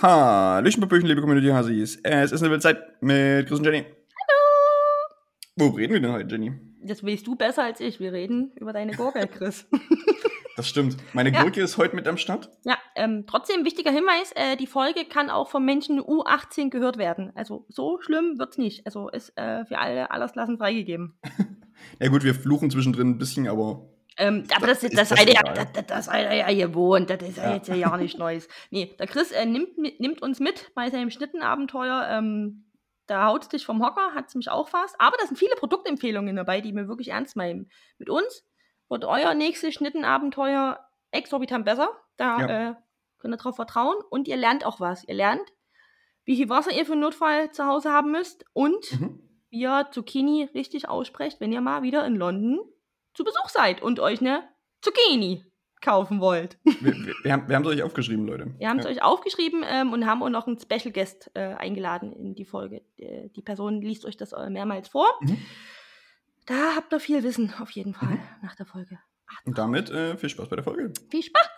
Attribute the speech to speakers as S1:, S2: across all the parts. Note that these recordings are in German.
S1: Hallöchen, Papöchen, liebe Community-Hasis. Es ist eine wilde Zeit mit Chris und Jenny.
S2: Hallo!
S1: Wo reden wir denn heute, Jenny?
S2: Das weißt du besser als ich. Wir reden über deine Gurke, Chris.
S1: Das stimmt. Meine
S2: Ja.
S1: Gurke ist heute mit am Start.
S2: ja, ähm, trotzdem wichtiger Hinweis, äh, die Folge kann auch von Menschen U18 gehört werden. Also so schlimm wird's nicht. Also ist äh, für alle Altersklassen freigegeben.
S1: Ja gut, wir fluchen zwischendrin ein bisschen, aber
S2: Ähm, aber das,
S1: Ist
S2: das,
S1: das
S2: ihr ja, das, das, das ihr ja gewohnt. Das ist ja,
S1: Ja.
S2: jetzt ja gar nicht Neues. Nee, der Chris äh, nimmt, nimmt uns mit bei seinem Schnittenabenteuer. Ähm, da haut dich vom Hocker, hat mich auch fast. Aber da sind viele Produktempfehlungen dabei, die wir wirklich ernst meinen. Mit uns wird euer nächstes Schnittenabenteuer exorbitant besser. Da
S1: Ja.
S2: äh, könnt ihr drauf vertrauen. Und ihr lernt auch was. Ihr lernt, wie viel Wasser ihr für einen Notfall zu Hause haben müsst und
S1: mhm.
S2: wie ihr Zucchini richtig aussprecht, wenn ihr mal wieder in London zu Besuch seid und euch eine Zucchini kaufen wollt.
S1: wir, wir, wir haben es euch aufgeschrieben, Leute.
S2: Wir haben es
S1: ja.
S2: euch aufgeschrieben ähm, und haben auch noch einen Special Guest äh, eingeladen in die Folge. Äh, die Person liest euch das äh, mehrmals vor.
S1: Mhm.
S2: Da habt ihr viel Wissen auf jeden Fall
S1: Mhm.
S2: nach der Folge.
S1: Und damit äh, viel Spaß bei der Folge.
S2: Viel Spaß!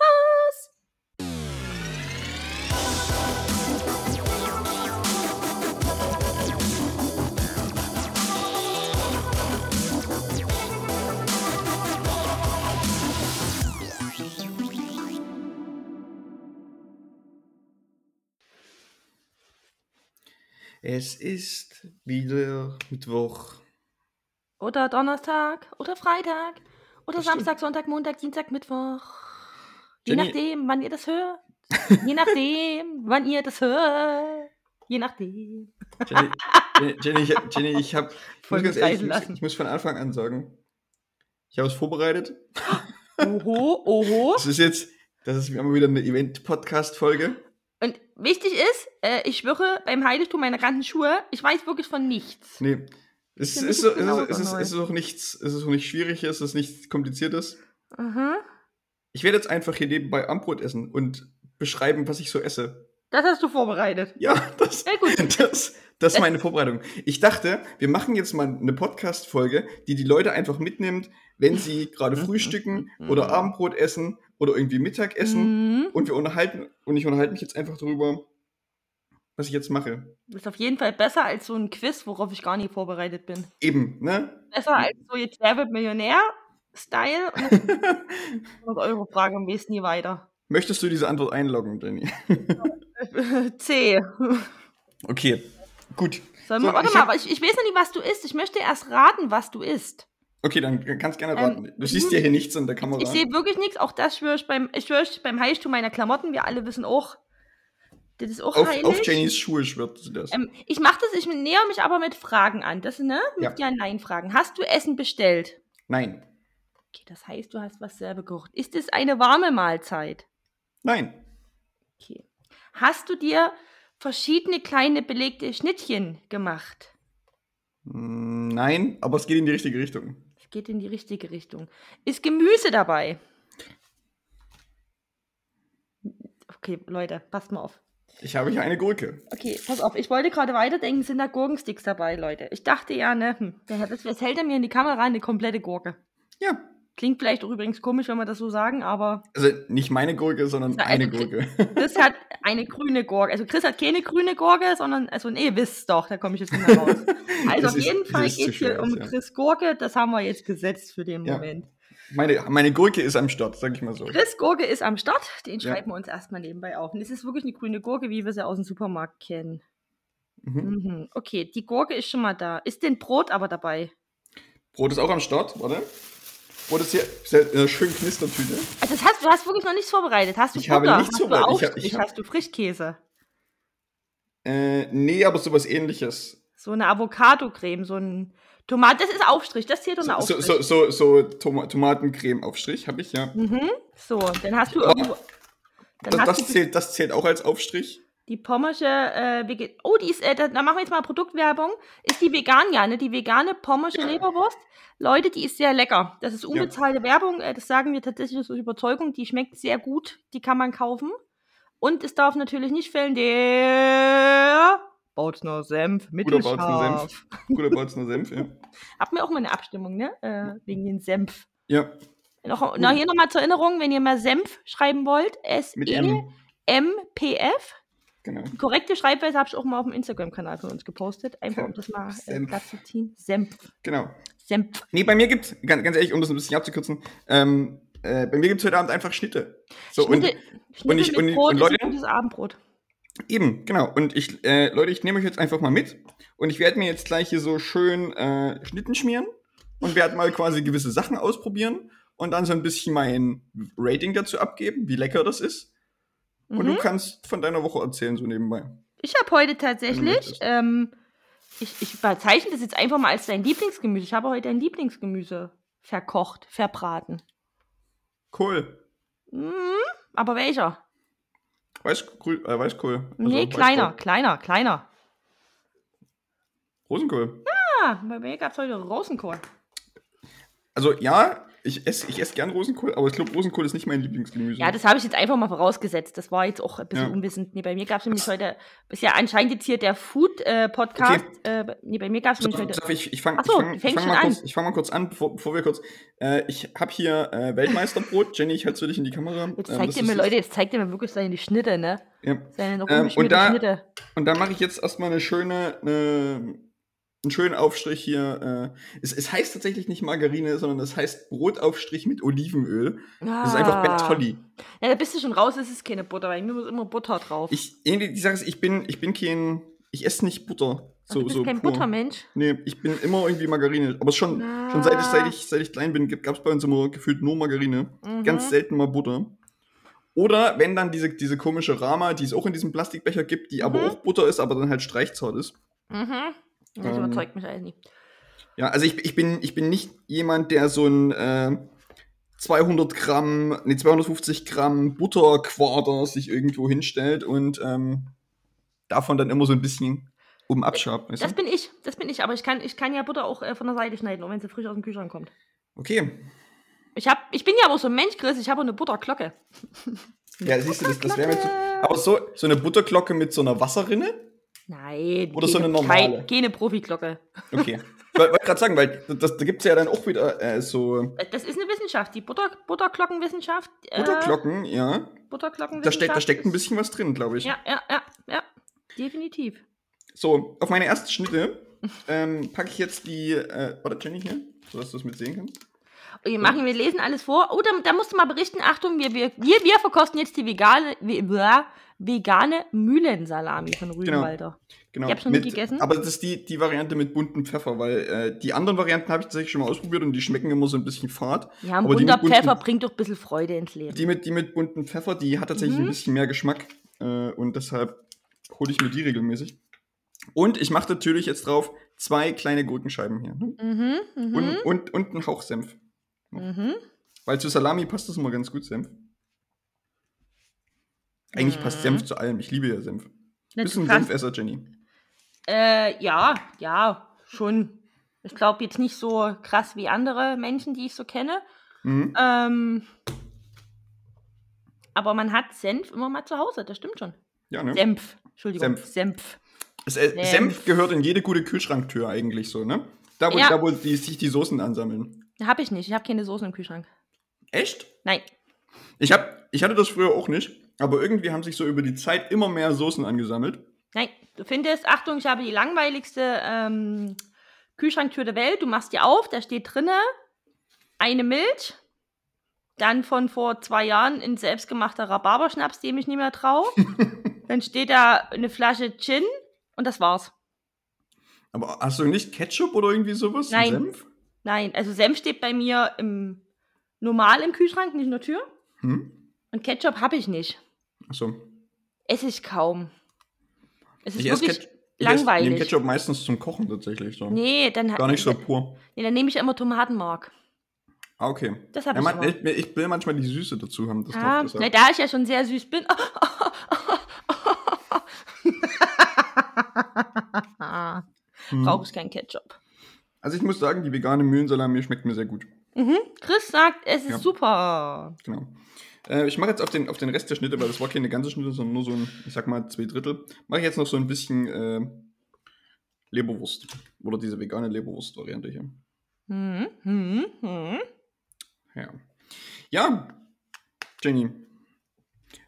S1: Es ist wieder Mittwoch.
S2: Oder Donnerstag oder Freitag oder
S1: Das stimmt.
S2: Samstag, Sonntag, Montag, Dienstag, Mittwoch. Je
S1: Jenny-
S2: nachdem, wann ihr das hört. Je nachdem, wann ihr das hört. Je nachdem.
S1: Jenny, Jenny, Jenny, ich, Jenny, ich habe
S2: Voll
S1: ganz ehrlich, ich muss, ich muss von Anfang an sagen, ich habe es vorbereitet.
S2: Oho, oho.
S1: Das ist jetzt, das ist immer wieder eine Event-Podcast-Folge.
S2: Und wichtig ist, äh, ich schwöre beim Heiligtum meiner ganzen Schuhe, ich weiß wirklich von nichts.
S1: Nee. Es
S2: mich
S1: ist, so,
S2: ist
S1: es, ist, es, ist, es ist auch nichts, es ist auch nicht Schwieriges, es ist nichts Kompliziertes.
S2: Mhm.
S1: Ich werde jetzt einfach hier nebenbei Ambrot essen und beschreiben, was ich so esse.
S2: Das hast du vorbereitet.
S1: Ja, das,
S2: Sehr gut.
S1: das, das ist meine Vorbereitung. Ich dachte, wir machen jetzt mal eine Podcast-Folge, die die Leute einfach mitnimmt, wenn sie gerade frühstücken oder Abendbrot essen oder irgendwie Mittagessen.
S2: Mhm.
S1: Und wir unterhalten, und ich unterhalte mich jetzt einfach darüber, was ich jetzt mache.
S2: Ist auf jeden Fall besser als so ein Quiz, worauf ich gar nicht vorbereitet bin.
S1: Eben, ne?
S2: Besser als so jetzt Wer wird Millionär-Style und eine 100 Euro Frage am besten nie weiter.
S1: Möchtest du diese Antwort einloggen, Jenny?
S2: C.
S1: Okay, gut.
S2: Sollen
S1: So,
S2: wir, warte
S1: ich
S2: mal,
S1: hab-
S2: aber ich, ich weiß noch nicht, was du isst. Ich möchte erst raten, was du isst.
S1: Okay, dann kannst gerne
S2: Ähm,
S1: raten. du siehst ja hier nichts in der Kamera.
S2: Ich sehe wirklich nichts. Auch das schwöre ich beim, ich schwöre ich beim Heiligtum meiner Klamotten. Wir alle wissen auch, das ist auch
S1: auf,
S2: heilig.
S1: auf Jennys Schuhe schwört sie das.
S2: Ähm, ich mache das, ich näher mich aber mit Fragen an. Das ne? Mit
S1: Ja.
S2: Ja-Nein-Fragen. Hast du Essen bestellt?
S1: Nein.
S2: Okay, das heißt, du hast was selber gekocht. Ist es eine warme Mahlzeit?
S1: Nein.
S2: Okay. Hast du dir verschiedene kleine belegte Schnittchen gemacht?
S1: Mm, Nein, aber es geht in die richtige Richtung.
S2: Es geht in die richtige Richtung. Ist Gemüse dabei? Okay, Leute, passt mal auf.
S1: Ich habe hier eine Gurke.
S2: Okay, pass auf. Ich wollte gerade weiterdenken, sind da Gurkensticks dabei, Leute. Ich dachte ja, ne, hm, was, hält er mir in die Kamera? Eine komplette Gurke.
S1: Ja.
S2: Klingt vielleicht auch übrigens komisch, wenn wir das so sagen, aber
S1: Also nicht meine Gurke, sondern
S2: Ja,
S1: eine
S2: also,
S1: Gurke.
S2: Chris hat eine grüne Gurke. Also Chris hat keine grüne Gurke, sondern, also nee, wisst doch, da komme ich jetzt nicht mehr raus. Also
S1: Das
S2: auf jeden Fall
S1: ist zu
S2: geht es hier um
S1: ja.
S2: Chris Gurke. Das haben wir jetzt gesetzt für den
S1: Ja.
S2: Moment.
S1: Meine, meine Gurke ist am Start, sag ich mal so.
S2: Chris Gurke ist am Start. Den
S1: Ja.
S2: schreiben wir uns erstmal nebenbei auf. Und es ist wirklich eine grüne Gurke, wie wir sie aus dem Supermarkt kennen.
S1: Mhm.
S2: Mhm. Okay, die Gurke ist schon mal da. Ist denn Brot aber dabei?
S1: Brot ist auch am Start, warte. Brot ist hier in einer schönen Knistertüte.
S2: Also das hast, du hast wirklich noch nichts vorbereitet. Hast du
S1: Ich habe
S2: Butter?
S1: nichts
S2: hast
S1: vorbereitet.
S2: Du
S1: Ich hab- ich hab-
S2: hast du Frischkäse?
S1: Äh, nee, aber sowas ähnliches.
S2: So eine Avocado-Creme, so ein Tomat. Das ist Aufstrich. Das zählt unter
S1: So,
S2: Aufstrich.
S1: so, so, so Toma Tomatencreme-Aufstrich habe ich, ja.
S2: Mhm. So, dann hast du
S1: Aber
S2: irgendwo. Dann
S1: Das,
S2: hast
S1: das, zählt, das zählt auch als Aufstrich.
S2: die pommersche äh, Oh, die ist, äh, da, da machen wir jetzt mal Produktwerbung. Ist die vegan, ja, ne? Die vegane pommersche Leberwurst. Leute, die ist sehr lecker. Das ist unbezahlte Werbung. Äh, das sagen wir tatsächlich aus Überzeugung. Die schmeckt sehr gut. Die kann man kaufen. Und es darf natürlich nicht fehlen der Bautzner Senf,
S1: Guter
S2: mittelscharf.
S1: Bautzner Senf. Guter Bautzner Senf, ja.
S2: Hatten wir auch mal eine Abstimmung, ne? Äh, wegen den Senf.
S1: Ja,
S2: Noch, na, hier nochmal zur Erinnerung, wenn ihr mal Senf schreiben wollt, S-E-M-P-F.
S1: Genau.
S2: Die korrekte Schreibweise habe ich auch mal auf dem Instagram-Kanal von uns gepostet. Einfach um das mal äh, glatt zu ziehen. Senf.
S1: Genau.
S2: Senf.
S1: Nee, bei mir gibt's, ganz, ganz ehrlich, um das ein bisschen abzukürzen, ähm, äh, bei mir gibt's heute Abend einfach Schnitte. So,
S2: Schnitte, Schnitte
S1: ich-
S2: mit
S1: und-
S2: Brot
S1: und
S2: ist
S1: Leute-
S2: ein gutes Abendbrot.
S1: Eben, genau. Und ich, äh, Leute, ich nehme euch jetzt einfach mal mit und ich werde mir jetzt gleich hier so schön äh, Schnitten schmieren und werde mal quasi gewisse Sachen ausprobieren und dann so ein bisschen mein Rating dazu abgeben, wie lecker das ist. Und du
S2: Mhm.
S1: kannst von deiner Woche erzählen, so nebenbei.
S2: Ich habe heute
S1: du
S2: tatsächlich, ähm, ich, ich bezeichne das jetzt einfach mal als dein Lieblingsgemüse. Ich habe heute dein Lieblingsgemüse verkocht, verbraten.
S1: Cool.
S2: Mhm, aber welcher?
S1: Weißkohl. Äh, Weißkohl. Also
S2: nee, kleiner, kleiner, kleiner.
S1: Rosenkohl.
S2: Ah, bei mir gab es heute Rosenkohl.
S1: Also ja, ich esse ich ess gern Rosenkohl, aber ich glaube, Rosenkohl ist nicht mein Lieblingsgemüse.
S2: Ja, das habe ich jetzt einfach mal vorausgesetzt. Das war jetzt auch ein bisschen
S1: Ja.
S2: unwissend. Nee, bei mir gab es nämlich heute, ist ja anscheinend jetzt hier der Food-Podcast. Äh, nee, bei mir gab es nämlich heute.
S1: so, ich ich fange
S2: so,
S1: fang, fang mal, kurz, ich fang mal kurz an, bevor, bevor wir kurz. Äh, ich habe hier äh, Weltmeisterbrot. Jenny, ich halte dich in die Kamera.
S2: Jetzt
S1: Ähm,
S2: zeigt
S1: das
S2: ihr mir, Leute, jetzt zeigt ihr mir wirklich seine Schnitte, ne?
S1: Ja.
S2: Seine noch
S1: Ähm, und da-
S2: Schnitte.
S1: Und da mache ich jetzt erstmal eine schöne, eine, einen schönen Aufstrich hier. Äh, es, es heißt tatsächlich nicht Margarine, sondern es heißt Brotaufstrich mit Olivenöl. Das ist einfach
S2: Ah.
S1: Bertolli.
S2: Ja, da bist du schon raus, es ist keine Butter, weil mir muss immer Butter drauf.
S1: Ich, die Sache ist, ich bin, ich bin kein, ich esse nicht Butter.
S2: Ach,
S1: So,
S2: du bist
S1: so
S2: kein
S1: pur.
S2: Buttermensch.
S1: Nee, ich bin immer irgendwie Margarine. Aber schon, schon seit, ich, seit, ich, seit ich klein bin, gab es bei uns immer gefühlt nur Margarine.
S2: Mhm.
S1: Ganz selten mal Butter. Oder wenn dann diese, diese komische Rama, die es auch in diesem Plastikbecher gibt, die aber
S2: Mhm.
S1: auch Butter ist, aber dann halt streichzart ist.
S2: Mhm. Das
S1: Ähm,
S2: überzeugt mich alles nicht.
S1: Ja, also ich, ich, bin, ich bin nicht jemand, der so ein äh, 200 Gramm, nee, 250 Gramm Butterquader sich irgendwo hinstellt und ähm, davon dann immer so ein bisschen oben abschabt. Weißt
S2: Das
S1: du?
S2: bin ich, das bin ich. Aber ich kann, ich kann ja Butter auch äh, von der Seite schneiden, auch wenn sie frisch aus dem Kühlschrank kommt.
S1: Okay.
S2: Ich, hab, ich bin ja aber so ein Mensch, Chris, ich habe eine Butterglocke.
S1: Ja, siehst du, das, das wäre mir zu. Aber so, so eine Butterglocke mit so einer Wasserrinne?
S2: Nein.
S1: Oder so
S2: keine-
S1: eine normale?
S2: Keine, keine Profiglocke.
S1: Okay. Ich wollte wollt gerade sagen, weil das, da gibt es ja dann auch wieder äh, so
S2: Äh, Das ist eine Wissenschaft, die Butter, Butterglockenwissenschaft. Äh,
S1: Butterglocken, ja.
S2: Butterglockenwissenschaft.
S1: Da steckt, da steckt ein bisschen was drin, glaube ich.
S2: Ja, ja, ja, ja. Definitiv.
S1: So, auf meine erste Schnitte ähm, packe ich jetzt die. Äh, warte, Jenny hier, sodass du es mit sehen kannst.
S2: Wir machen, wir lesen alles vor. Oh, da, da musst du mal berichten. Achtung, wir, wir, wir, wir verkosten jetzt die vegane, vegane Mühlensalami von Rügenwalder.
S1: Genau.
S2: Ich hab schon
S1: mit,
S2: gegessen.
S1: Aber das ist die, die Variante mit bunten Pfeffer, weil äh, die anderen Varianten habe ich tatsächlich schon mal ausprobiert und die schmecken immer so ein bisschen fad.
S2: Ja, ein
S1: Aber
S2: bunter
S1: bunten-
S2: Pfeffer bringt doch ein bisschen Freude ins Leben.
S1: Die mit, die mit bunten Pfeffer, die hat tatsächlich
S2: Mhm.
S1: ein bisschen mehr Geschmack äh, und deshalb hole ich mir die regelmäßig. Und ich mache natürlich jetzt drauf zwei kleine Gurkenscheiben hier. Ne?
S2: Mhm, mhm,
S1: Und, und, und einen Hauch Senf.
S2: mhm.
S1: Weil zu Salami passt das immer ganz gut, Senf. Eigentlich
S2: Mhm.
S1: passt Senf zu allem. Ich liebe ja Senf.
S2: Na,
S1: Bist
S2: du
S1: ein Senfesser, Jenny?
S2: Äh, ja, ja, schon. Ich glaube jetzt nicht so krass wie andere Menschen, die ich so kenne.
S1: Mhm.
S2: Ähm, aber man hat Senf immer mal zu Hause, das stimmt schon.
S1: Ja, ne?
S2: Senf, Entschuldigung,
S1: Senf.
S2: Senf.
S1: Äh,
S2: Senf.
S1: Senf gehört in jede gute Kühlschranktür eigentlich so, ne? Da, wo,
S2: Ja.
S1: da, wo die, sich die Soßen ansammeln.
S2: Habe ich nicht, ich habe keine Soßen im Kühlschrank.
S1: Echt?
S2: Nein.
S1: Ich, hab, ich hatte das früher auch nicht, aber irgendwie haben sich so über die Zeit immer mehr Soßen angesammelt.
S2: Nein, du findest, Achtung, ich habe die langweiligste ähm, Kühlschranktür der Welt. Du machst die auf, da steht drinne eine Milch, dann von vor zwei Jahren ein selbstgemachter Rhabarberschnaps, dem ich nicht mehr traue. dann steht da eine Flasche Gin und das war's.
S1: Aber hast du nicht Ketchup oder irgendwie sowas?
S2: Nein.
S1: Senf?
S2: Nein, also Senf steht bei mir im, normal im Kühlschrank, nicht in der Tür.
S1: Hm?
S2: Und Ketchup habe ich nicht.
S1: Achso.
S2: Esse ich kaum. Es ist
S1: Ich esse
S2: wirklich.
S1: Ich esse-
S2: langweilig.
S1: nehme Ketchup meistens zum Kochen tatsächlich so.
S2: Nee, dann
S1: Gar nicht so pur.
S2: Nee, dann nehme ich immer Tomatenmark.
S1: Ah, okay.
S2: Das habe
S1: Ja,
S2: ich
S1: ich, ich will manchmal die Süße dazu haben. Das
S2: na,
S1: deshalb.
S2: da ich ja schon sehr süß bin.
S1: Hm.
S2: Brauche ich keinen Ketchup.
S1: Also ich muss sagen, die vegane Mühlensalami schmeckt mir sehr gut.
S2: Mhm. Chris sagt, es ist
S1: Ja.
S2: super.
S1: Genau. Äh, ich mache jetzt auf den, auf den Rest der Schnitte, weil das war keine ganze Schnitte, sondern nur so ein, ich sag mal, zwei Drittel. Mache ich jetzt noch so ein bisschen äh, Leberwurst. Oder diese vegane Leberwurst-Variante hier.
S2: Mhm. Mhm. Mhm.
S1: Ja. Ja, Jenny.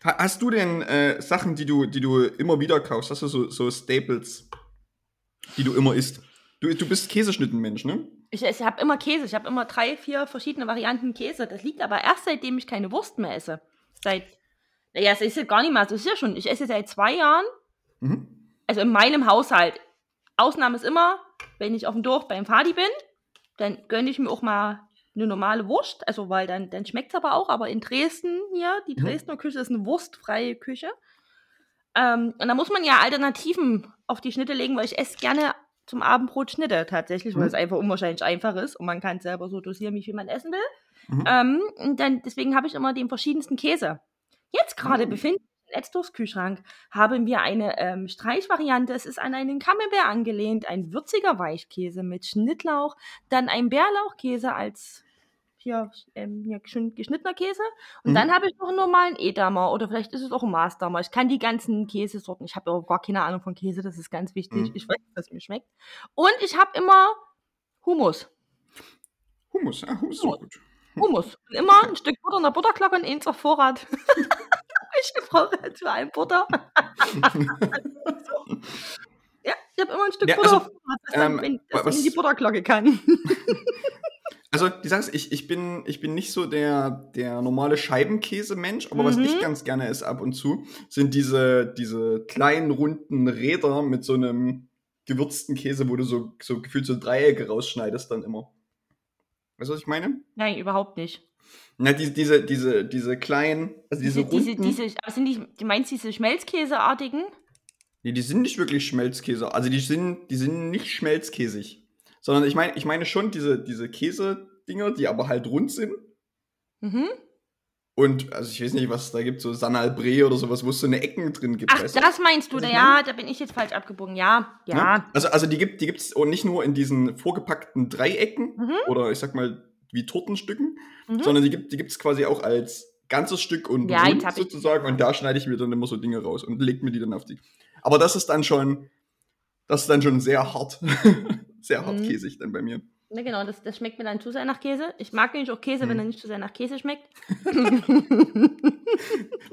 S1: Ha- Hast du denn äh, Sachen, die du, die du immer wieder kaufst? Hast du so, so Staples, die du immer isst? Du, du bist Käseschnittenmensch, ne?
S2: Ich, ich habe immer Käse. Ich habe immer drei, vier verschiedene Varianten Käse. Das liegt aber erst seitdem ich keine Wurst mehr esse. Seit, naja, es ist ja gar nicht mal so. Es ist ja schon, ich esse seit zwei Jahren,
S1: Mhm.
S2: also in meinem Haushalt. Ausnahme ist immer, wenn ich auf dem Dorf beim Fadi bin, dann gönne ich mir auch mal eine normale Wurst. Also, weil dann, dann schmeckt es aber auch. Aber in Dresden hier, die
S1: Mhm.
S2: Dresdner Küche ist eine wurstfreie Küche. Ähm, und da muss man ja Alternativen auf die Schnitte legen, weil ich esse gerne zum Abendbrot Schnitte tatsächlich, weil
S1: Mhm.
S2: es einfach unwahrscheinlich einfach ist und man kann selber so dosieren, wie viel man essen will.
S1: Mhm.
S2: Ähm, und dann, deswegen habe ich immer den verschiedensten Käse. Jetzt gerade
S1: Mhm.
S2: befinden wir im Edstors Kühlschrank haben wir eine ähm, Streichvariante. Es ist an einen Camembert angelehnt, ein würziger Weichkäse mit Schnittlauch, dann ein Bärlauchkäse als hier ähm, ja, geschn- geschnittener Käse. Und
S1: Mhm.
S2: dann habe ich noch einen normalen Edamer oder vielleicht ist es auch ein Maßdamer. Ich kann die ganzen Käsesorten. Ich habe auch gar keine Ahnung von Käse, das ist ganz wichtig.
S1: Mhm.
S2: Ich weiß, dass es mir schmeckt. Und ich habe immer Hummus.
S1: Hummus, ja, Hummus ist auch gut.
S2: Hummus. Und immer ein Stück Butter in der Butterglocke und eins auf Vorrat. ich brauche halt für ein Butter. ja, ich habe immer ein Stück
S1: Ja,
S2: Butter
S1: also,
S2: auf Vorrat, dass
S1: ähm,
S2: wenn, dass ich in die Butterglocke kann.
S1: Also, die Sache ist, ich, ich, bin, ich bin nicht so der, der normale Scheibenkäse-Mensch, aber was
S2: Mhm.
S1: ich ganz gerne esse ab und zu, sind diese, diese kleinen runden Räder mit so einem gewürzten Käse, wo du so, so gefühlt so Dreiecke rausschneidest dann immer. Weißt du, was ich meine?
S2: Nein, überhaupt nicht.
S1: Na, diese, diese, diese, diese kleinen, also diese,
S2: diese,
S1: runden,
S2: diese, aber sind die, du meinst diese Schmelzkäseartigen?
S1: nee, die sind nicht wirklich Schmelzkäse, also die sind, die sind nicht schmelzkäsig. Sondern ich meine, ich meine schon diese, diese Käse-Dinger, die aber halt rund sind.
S2: Mhm.
S1: Und, also ich weiß nicht, was es da gibt, so Sanalbre oder sowas, wo es so eine Ecken drin gibt.
S2: Ach,
S1: weißt du?
S2: das meinst du? Da, ja, da bin ich jetzt falsch abgebogen. Ja, ja.
S1: Ne? Also, also die gibt die gibt's auch nicht nur in diesen vorgepackten Dreiecken
S2: Mhm.
S1: oder ich sag mal wie Tortenstücken,
S2: Mhm.
S1: sondern die gibt die gibt's quasi auch als ganzes Stück und
S2: Ja,
S1: rund sozusagen und da schneide ich mir dann immer so Dinge raus und leg mir die dann auf die. Aber das ist dann schon das ist dann schon sehr hart. sehr hart
S2: Mhm.
S1: käsig dann bei mir.
S2: Ja, genau, das, das schmeckt mir dann zu sehr nach Käse. Ich mag nämlich auch Käse, wenn
S1: Mhm.
S2: er nicht zu sehr nach Käse schmeckt.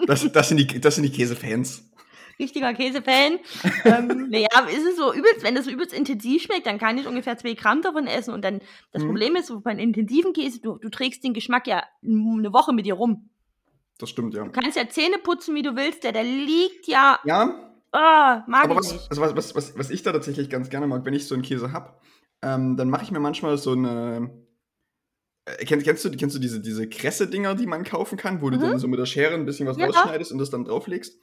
S1: Das, das sind die das sind die Käsefans.
S2: Richtiger Käsefan. ähm, naja, ist es so übelst, wenn das so übelst intensiv schmeckt, dann kann ich ungefähr zwei Gramm davon essen. Und dann, das
S1: Mhm.
S2: Problem ist, bei einem intensiven Käse, du, du trägst den Geschmack ja eine Woche mit dir rum.
S1: Das stimmt ja.
S2: Du kannst ja Zähne putzen, wie du willst, der, der liegt ja,
S1: Ja,
S2: ah, mag
S1: Aber
S2: ich
S1: was,
S2: nicht.
S1: also was, was, was, was ich da tatsächlich ganz gerne mag, wenn ich so einen Käse hab, ähm, dann mache ich mir manchmal so eine. Äh, kennst, kennst, du, kennst du diese, diese Kresse-Dinger, die man kaufen kann, wo du
S2: Mhm.
S1: dann so mit der Schere ein bisschen was
S2: Ja.
S1: rausschneidest und das dann drauflegst?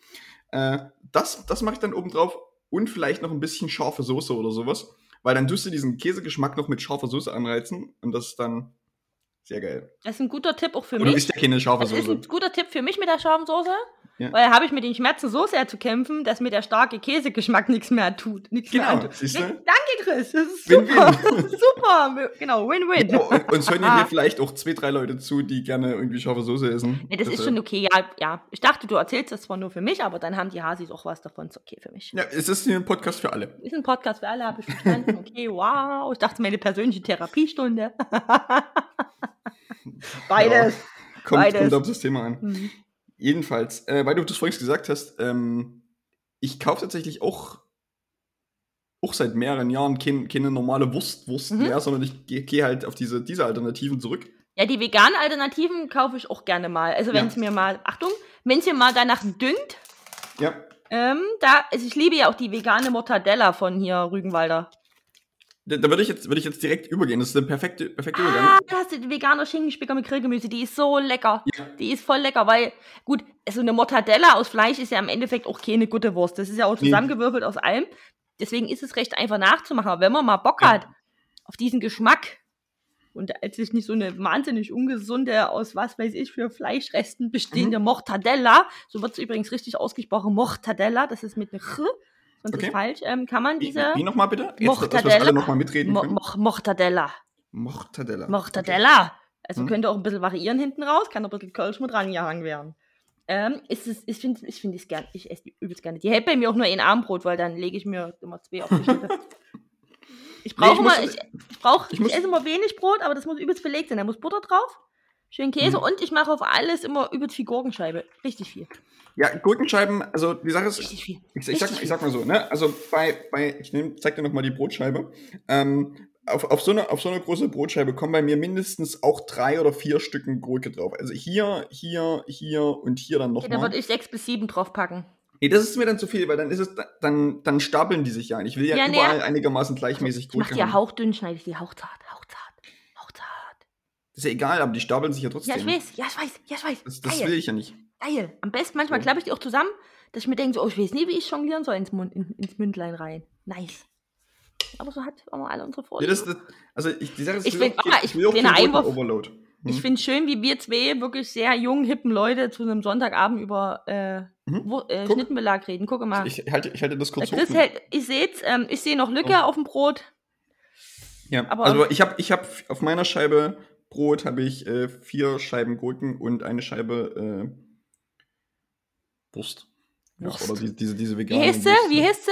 S1: Äh, das das mache ich dann oben drauf und vielleicht noch ein bisschen scharfe Soße oder sowas, weil dann tust du diesen Käsegeschmack noch mit scharfer Soße anreizen und das ist dann sehr geil.
S2: Das ist ein guter Tipp auch für
S1: Oder
S2: mich.
S1: ist ja keine scharfe
S2: Das ist
S1: Soße.
S2: ein guter Tipp für mich mit der scharfen Soße.
S1: Ja.
S2: Weil da habe ich mit den Schmerzen so sehr zu kämpfen, dass mir der starke Käsegeschmack nichts mehr tut. Nichts mehr
S1: Genau,
S2: antut.
S1: siehst du?
S2: Danke, Chris. Das ist super. super. Genau, Win-Win.
S1: Ja, und, und hören ja hier vielleicht auch zwei, drei Leute zu, die gerne irgendwie scharfe Soße essen.
S2: Nee, das ist
S1: Deshalb-
S2: schon okay. Ja, ja. Ich dachte, du erzählst das zwar nur für mich, aber dann haben die Hasis auch was davon. Ist okay für mich.
S1: Ja, es ist ein Podcast für alle.
S2: Ist ein Podcast für alle, habe ich verstanden. Okay, wow. Ich dachte, meine persönliche Therapiestunde. Beides.
S1: Kommt,
S2: Beides.
S1: kommt auf das Thema an.
S2: Mhm.
S1: Jedenfalls, äh, weil du das vorhin gesagt hast, ähm, ich kaufe tatsächlich auch, auch seit mehreren Jahren kein, keine normale Wurst, Wurst
S2: Mhm.
S1: mehr, sondern ich gehe geh halt auf diese, diese Alternativen zurück.
S2: Ja, die veganen Alternativen kaufe ich auch gerne mal. Also wenn
S1: Ja.
S2: es mir mal, Achtung, wenn es mir mal danach düngt,
S1: Ja.
S2: ähm, da, also ich liebe ja auch die vegane Mortadella von hier Rügenwalder.
S1: Da, da würde ich, jetzt- würde ich jetzt direkt übergehen. Das ist der perfekte, perfekte
S2: Ah,
S1: Übergang.
S2: da hast du die vegane Schinkenspicker mit Grillgemüse, die ist so lecker.
S1: Ja.
S2: Die ist voll lecker, weil, gut, so eine Mortadella aus Fleisch ist ja im Endeffekt auch keine gute Wurst. Das ist ja auch
S1: Nee.
S2: zusammengewürfelt aus allem. Deswegen ist es recht einfach nachzumachen. Aber wenn man mal Bock
S1: Ja.
S2: hat auf diesen Geschmack und als ich nicht so eine wahnsinnig ungesunde, aus was weiß ich für Fleischresten
S1: Mhm.
S2: bestehende Mortadella, so wird es übrigens richtig ausgesprochen, Mortadella, das ist mit einer Ch, sonst
S1: Okay.
S2: ist falsch, ähm, kann man
S1: Wie,
S2: diese
S1: wie nochmal bitte? Jetzt, dass wir
S2: Mortadella.
S1: alle nochmal mitreden
S2: Mo. Mo Mortadella.
S1: Mortadella.
S2: Mortadella. Also
S1: Mhm.
S2: könnte auch ein bisschen variieren hinten raus, kann auch ein bisschen Kölsch mit rangehangen werden. Ähm, ist es, ich finde ich find es gern, ich esse die übelst gerne. Die hält bei mir auch nur ein Armbrot, weil dann lege ich mir immer zwei auf die Schnitte. Ich
S1: Nee,
S2: brauche
S1: ich
S2: immer,
S1: muss-
S2: ich, ich brauche,
S1: ich
S2: ich, esse immer wenig Brot, aber das muss übelst belegt sein. Da muss Butter drauf, Schön Käse
S1: Mhm.
S2: und ich mache auf alles immer übelst viel Gurkenscheibe. Richtig viel.
S1: Ja, Gurkenscheiben, also die Sache ist,
S2: Richtig viel.
S1: ich, ich, sag, ich sag mal so, ne? Also bei, bei ich nehm, zeig dir noch mal die Brotscheibe. Ähm, auf, auf, so eine, auf so eine große Brotscheibe kommen bei mir mindestens auch drei oder vier Stücken Gurke drauf. Also hier, hier, hier und hier dann
S2: Okay, da
S1: nochmal.
S2: würde ich sechs bis sieben draufpacken.
S1: Nee, das ist mir dann zu viel, weil dann ist es, dann, dann stapeln die sich ja. Ich will ja,
S2: Ja, nee,
S1: überall einigermaßen gleichmäßig
S2: Ich mache
S1: Gurke
S2: die ja hauchdünn, schneide ich die hauchzart.
S1: Ist ja egal, aber die stapeln sich ja
S2: Ja,
S1: trotzdem.
S2: ich weiß, ja, ich weiß, ja, ich weiß.
S1: Das, das will ich ja nicht.
S2: Geil. Am besten manchmal
S1: So.
S2: klappe ich die auch zusammen, dass ich mir denke, so, oh, ich weiß nie, wie ich jonglieren soll ins, Mund, in, ins Mündlein rein. Nice. Aber so hat haben wir alle unsere
S1: Nee, das, das, also ich, die Sache ist,
S2: Ich
S1: will auch-
S2: ah, ich-
S1: will auch
S2: Einwurf.
S1: Gurken-Overload.
S2: ich
S1: Hm?
S2: finde schön, wie wir zwei wirklich sehr jungen, hippen Leute zu einem Sonntagabend über äh,
S1: Mhm.
S2: wo, äh,
S1: Guck.
S2: Schnittenbelag reden. Gucke mal.
S1: Ich halte, ich halte das kurz hoch.
S2: Chris hält, ich seht's, ähm, ich sehe noch Lücke
S1: Oh.
S2: auf dem Brot.
S1: Ja,
S2: aber-
S1: also ich habe ich hab auf meiner Scheibe Brot habe ich äh, vier Scheiben Gurken und eine Scheibe äh, Wurst. Ja,
S2: Wurst.
S1: oder die, diese, diese
S2: Wie
S1: vegane
S2: heißt sie?
S1: Wurst.
S2: Wie heißt sie?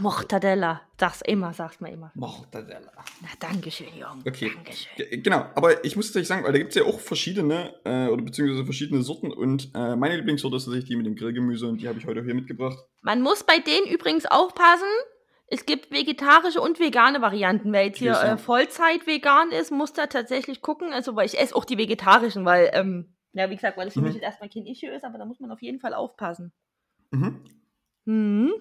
S2: Mortadella. Sag's immer, sag's mal immer.
S1: Mortadella.
S2: Na, Dankeschön, Jung.
S1: Okay.
S2: Dankeschön.
S1: Ge- Genau, aber ich muss tatsächlich sagen, weil da gibt es ja auch verschiedene, äh, oder beziehungsweise verschiedene Sorten und äh, meine Lieblingssorte ist tatsächlich die mit dem Grillgemüse und die habe ich heute hier mitgebracht.
S2: Man muss bei denen übrigens aufpassen. Es gibt vegetarische und vegane Varianten. Wer jetzt hier äh, Vollzeit vegan ist, muss da tatsächlich gucken. Also, weil ich esse auch die vegetarischen, weil, ähm, ja, wie gesagt, weil das für
S1: Mhm.
S2: mich jetzt erstmal kein Issue ist, aber da muss man auf jeden Fall aufpassen.
S1: Mhm,
S2: Mhm.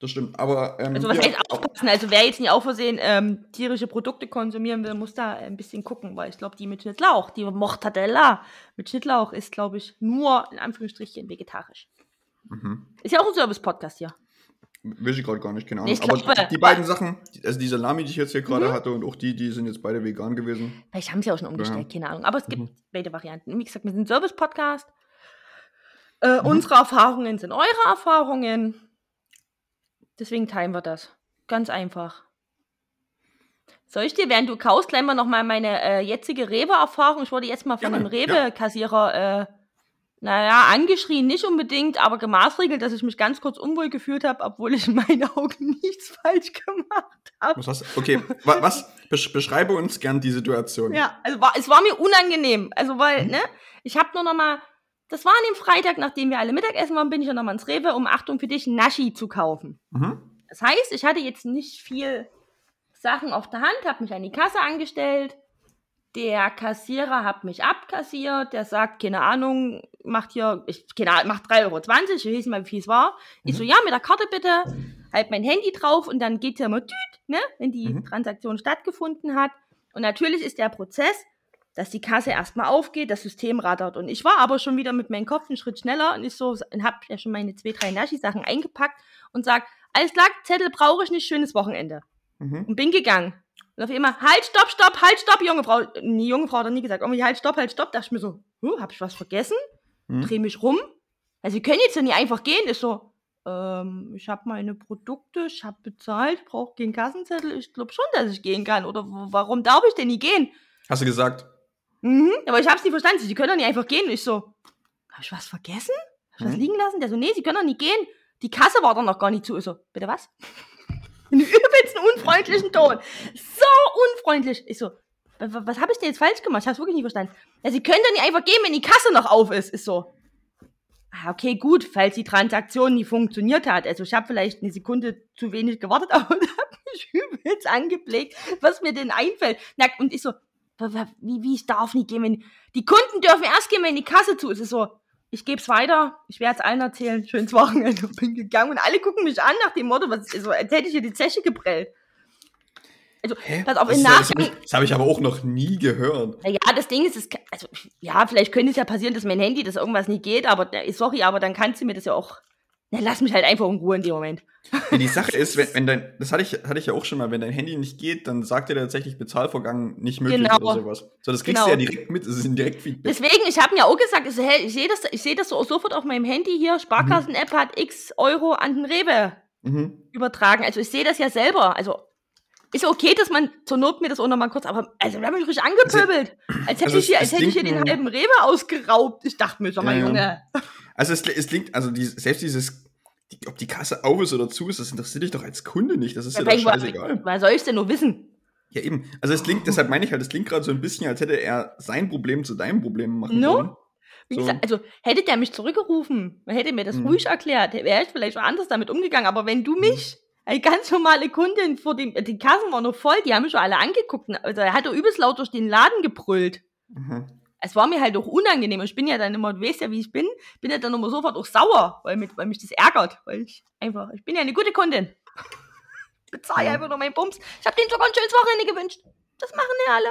S1: das stimmt, aber ähm,
S2: Also, was
S1: ja,
S2: heißt aufpassen? Also, wer jetzt nicht auch versehen ähm, tierische Produkte konsumieren will, muss da ein bisschen gucken, weil ich glaube, die mit Schnittlauch, die Mortadella mit Schnittlauch ist, glaube ich, nur in Anführungsstrichen vegetarisch.
S1: Mhm.
S2: Ist ja auch ein Service-Podcast hier.
S1: Weiß ich gerade gar nicht, keine Ahnung.
S2: ich
S1: aber
S2: glaube,
S1: die, die beiden Sachen, also die Salami, die ich jetzt hier gerade
S2: Mhm.
S1: hatte und auch die, die sind jetzt beide vegan gewesen.
S2: Vielleicht haben sie auch schon umgestellt, keine Ahnung. Aber es gibt
S1: Mhm.
S2: beide Varianten. Wie gesagt, wir sind Service-Podcast. Äh,
S1: Mhm.
S2: Unsere Erfahrungen sind eure Erfahrungen. Deswegen teilen wir das. Ganz einfach. Soll ich dir, während du kaust, gleich mal nochmal meine äh, jetzige Rewe-Erfahrung? Ich wurde jetzt mal von
S1: Gerne,
S2: einem Rewe-Kassierer, äh, naja, angeschrien, nicht unbedingt, aber gemaßregelt, dass ich mich ganz kurz unwohl gefühlt habe, obwohl ich in meinen Augen nichts falsch gemacht habe.
S1: Okay, wa, was? Besch beschreibe uns gern die Situation.
S2: Ja, also war, es war mir unangenehm. Also, weil,
S1: Mhm.
S2: ne, ich habe nur noch mal, das war an dem Freitag, nachdem wir alle Mittagessen waren, bin ich ja noch mal ins Rewe, um Achtung für dich, Naschi zu kaufen.
S1: Mhm.
S2: Das heißt, ich hatte jetzt nicht viel Sachen auf der Hand, habe mich an die Kasse angestellt. Der Kassierer hat mich abkassiert, der sagt, keine Ahnung, macht hier, ich, keine Ahnung, macht 3,20 Euro, ich weiß nicht mal, wie viel es war. Ich
S1: Mhm.
S2: so, ja, mit der Karte bitte, halt mein Handy drauf und dann geht ja immer tüt, ne, wenn die
S1: Mhm.
S2: Transaktion stattgefunden hat. Und natürlich ist der Prozess, dass die Kasse erstmal aufgeht, das System rattert. Und ich war aber schon wieder mit meinem Kopf einen Schritt schneller und ich so, und hab ja schon meine zwei, drei Naschi-Sachen eingepackt und sag, alles klar, Zettel brauche ich nicht, schönes Wochenende
S1: Mhm.
S2: und bin gegangen. Und auf einmal, halt, stopp, stopp, halt, stopp, junge Frau. Die junge Frau hat doch nie gesagt, irgendwie, halt, stopp, halt, stopp. Da dachte ich mir so, huh, hab ich was vergessen?
S1: Mhm.
S2: Dreh mich rum. Also, Sie können jetzt ja nicht einfach gehen. Ist so, ähm, ich habe meine Produkte, ich habe bezahlt, brauche keinen Kassenzettel. Ich glaube schon, dass ich gehen kann. Oder warum darf ich denn nie gehen?
S1: Hast du gesagt?
S2: Mhm, aber ich hab's nicht verstanden. Sie können doch nicht einfach gehen. Und ich so, hab ich was vergessen? Hab ich was
S1: Mhm.
S2: liegen lassen? Der so, nee, Sie können doch nicht gehen. Die Kasse war doch noch gar nicht zu. Ich so, bitte was? In übelsten unfreundlichen Ton. Unfreundlich. Ich so, wa- wa- was habe ich denn jetzt falsch gemacht? Ich hab's wirklich nicht verstanden. Ja, Sie können doch nicht einfach gehen, wenn die Kasse noch auf ist. Ist so. Ah, okay, gut, falls die Transaktion nie funktioniert hat. Also ich habe vielleicht eine Sekunde zu wenig gewartet, aber habe mich übelst angeblickt, was mir denn einfällt. Na, und ich so, wie, wie, ich darf nicht gehen, wenn, die Kunden dürfen erst gehen, wenn die Kasse zu ist. Ist so, ich gebe es weiter, ich werde es allen erzählen, schönes Wochenende, und bin gegangen und alle gucken mich an nach dem Motto, was, so, als hätte ich hier die Zeche geprellt. Also,
S1: Hä?
S2: pass auf,
S1: das ja- das habe ich, hab ich aber auch noch nie gehört.
S2: naja, das Ding ist, es, also, ja, vielleicht könnte es ja passieren, dass mein Handy, dass irgendwas nicht geht, aber, sorry, aber dann kannst du mir das ja auch, na, lass mich halt einfach in Ruhe in dem Moment.
S1: Ja, die Sache ist, wenn, wenn dein, das hatte ich, hatte ich ja auch schon mal, wenn dein Handy nicht geht, dann sagt er dir tatsächlich Bezahlvorgang nicht möglich
S2: Genau.
S1: oder sowas. So, das kriegst
S2: Genau.
S1: du ja direkt mit, das ist ein Direktfeedback.
S2: Deswegen, ich habe mir auch gesagt, ich, ich sehe das, ich sehe das so sofort auf meinem Handy hier, Sparkassen-App hat x Euro an den Rewe
S1: Mhm.
S2: übertragen. Also ich sehe das ja selber. Also ist okay, dass man zur Not mir das auch noch mal kurz, aber also wir haben mich richtig angepöbelt. Als hätte
S1: also
S2: ich hier, als hätte ich hier den halben Rewe ausgeraubt. Ich dachte mir, sag mal,
S1: Ja, ja.
S2: Junge.
S1: Also es, es klingt, also die, selbst dieses, die, ob die Kasse auf ist oder zu ist, das interessiert dich doch als Kunde nicht. Das ist ja, doch
S2: vielleicht,
S1: scheißegal.
S2: woher soll ich denn nur wissen?
S1: Ja, eben. Also es klingt, deshalb meine ich halt, es klingt gerade so ein bisschen, als hätte er sein Problem zu deinem Problem machen
S2: No?
S1: wollen.
S2: Wie
S1: So.
S2: gesagt, also hätte der mich zurückgerufen, hätte mir das
S1: Mhm.
S2: ruhig erklärt, wäre ich vielleicht auch anders damit umgegangen. Aber wenn du mich, eine ganz normale Kundin, vor dem, die Kassen waren noch voll, die haben mich schon alle angeguckt. Also er hat doch übelst laut durch den Laden gebrüllt.
S1: Mhm.
S2: Es war mir halt auch unangenehm. Ich bin ja dann immer, du weißt ja, wie ich bin, bin ja dann immer sofort auch sauer, weil, mit, weil mich das ärgert. Weil ich einfach, ich bin ja eine gute Kundin. Ich bezahle
S1: Ja.
S2: einfach nur meinen Bums. Ich habe denen sogar ein schönes Wochenende gewünscht. Das machen ja alle.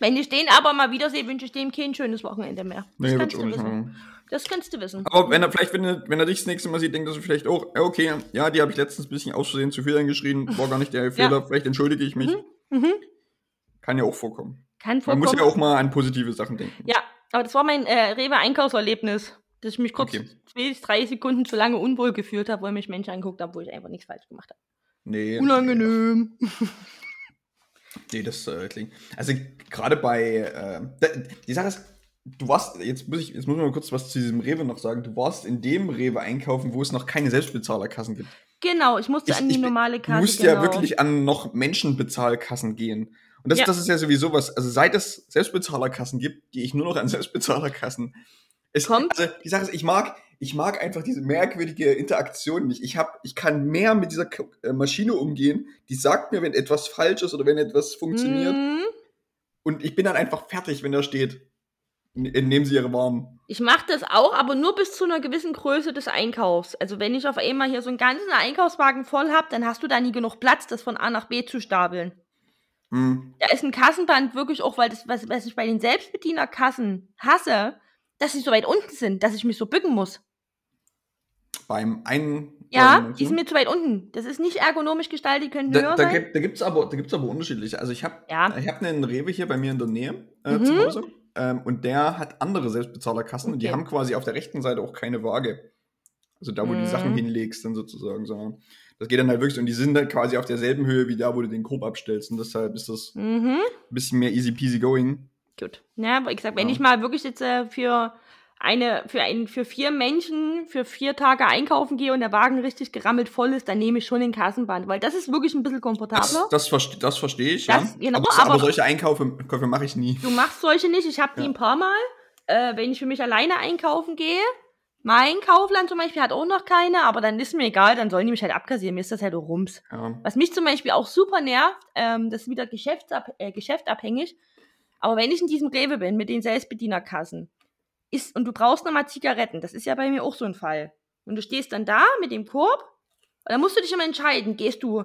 S2: Wenn ich den aber mal wiedersehe, wünsche ich dem kein schönes Wochenende mehr. Das
S1: Nee,
S2: kannst du wissen.
S1: machen.
S2: Das kannst du wissen.
S1: Aber wenn er vielleicht, wenn er, wenn er dich das nächste Mal sieht, denkt er vielleicht auch, ja, okay, ja, die habe ich letztens ein bisschen aus Versehen zu viel eingeschrien, war gar nicht der Fehler, vielleicht entschuldige ich mich.
S2: Mhm.
S1: Kann ja auch vorkommen.
S2: Kann
S1: Man
S2: vorkommen.
S1: muss ja auch mal an positive Sachen denken.
S2: Ja, aber das war mein äh, Rewe-Einkaufserlebnis, dass ich mich kurz
S1: Okay.
S2: zwei bis drei Sekunden zu lange unwohl gefühlt habe, weil mich Menschen angeguckt haben, wo ich einfach nichts falsch gemacht habe.
S1: Nee,
S2: Unangenehm.
S1: nee das äh, klingt. Also gerade bei, äh, die Sache ist, du warst, jetzt muss ich, jetzt muss ich mal kurz was zu diesem Rewe noch sagen, du warst in dem Rewe einkaufen, wo es noch keine Selbstbezahlerkassen gibt.
S2: Genau, ich musste
S1: Ich-
S2: an die
S1: ich-
S2: normale
S1: Du
S2: Kasse.
S1: musst
S2: genau.
S1: ja wirklich an noch Menschenbezahlkassen gehen. Und das,
S2: Ja.
S1: das ist ja sowieso was. Also seit es Selbstbezahlerkassen gibt, gehe ich nur noch an Selbstbezahlerkassen. Es,
S2: Kommt-
S1: Also die Sache ist, ich mag, ich mag einfach diese merkwürdige Interaktion nicht. Ich hab, ich kann mehr mit dieser K- äh, Maschine umgehen. Die sagt mir, wenn etwas falsch ist oder wenn etwas funktioniert.
S2: Mhm.
S1: Und ich bin dann einfach fertig, wenn da steht. "N- äh, Nehmen Sie Ihre Waren.
S2: Ich mache das auch, aber nur bis zu einer gewissen Größe des Einkaufs. Also wenn ich auf einmal hier so einen ganzen Einkaufswagen voll habe, dann hast du da nie genug Platz, das von A nach B zu stapeln.
S1: Hm.
S2: Da ist ein Kassenband wirklich auch, weil das, was, was ich bei den Selbstbedienerkassen hasse, dass sie so weit unten sind, dass ich mich so bücken muss.
S1: Beim einen.
S2: Ja,
S1: beim-
S2: die sind mir zu weit unten. Das ist nicht ergonomisch gestaltet, die könnten
S1: Da,
S2: höher
S1: da,
S2: sein.
S1: gibt, da gibt es aber, da gibt's aber unterschiedliche. Also ich habe
S2: Ja.
S1: ich hab einen Rewe hier bei mir in der Nähe äh,
S2: Mhm.
S1: zu Hause. Ähm, und der hat andere Selbstbezahlerkassen und die
S2: Okay.
S1: haben quasi auf der rechten Seite auch keine Waage. Also da, wo du die
S2: Mhm.
S1: Sachen hinlegst, dann sozusagen, sondern das geht dann halt wirklich, und die sind dann quasi auf derselben Höhe wie da, wo du den Korb abstellst. Und deshalb ist das ein
S2: Mhm.
S1: bisschen mehr easy peasy going.
S2: Gut. Ja, aber ich sag, wenn
S1: Ja.
S2: ich mal wirklich jetzt äh, für eine, für ein, für vier Menschen, für vier Tage einkaufen gehe und der Wagen richtig gerammelt voll ist, dann nehme ich schon den Kassenband, weil das ist wirklich ein bisschen komfortabler.
S1: Das, das, verste das verstehe ich,
S2: Das-
S1: ja.
S2: genau,
S1: aber, aber
S2: aber-
S1: solche Einkäufe Käufe mache ich nie.
S2: Du machst solche nicht. Ich habe die
S1: Ja.
S2: ein paar Mal. Äh, wenn ich für mich alleine einkaufen gehe, mein Kaufland zum Beispiel hat auch noch keine, aber dann ist mir egal, dann sollen die mich halt abkassieren. Mir ist das halt auch rums.
S1: Ja.
S2: Was mich zum Beispiel auch super nervt, ähm, das ist wieder geschäftsab äh, geschäftabhängig, aber wenn ich in diesem Rewe bin mit den Selbstbedienerkassen ist, und du brauchst nochmal Zigaretten, das ist ja bei mir auch so ein Fall. Und du stehst dann da mit dem Korb, und dann musst du dich immer entscheiden, gehst du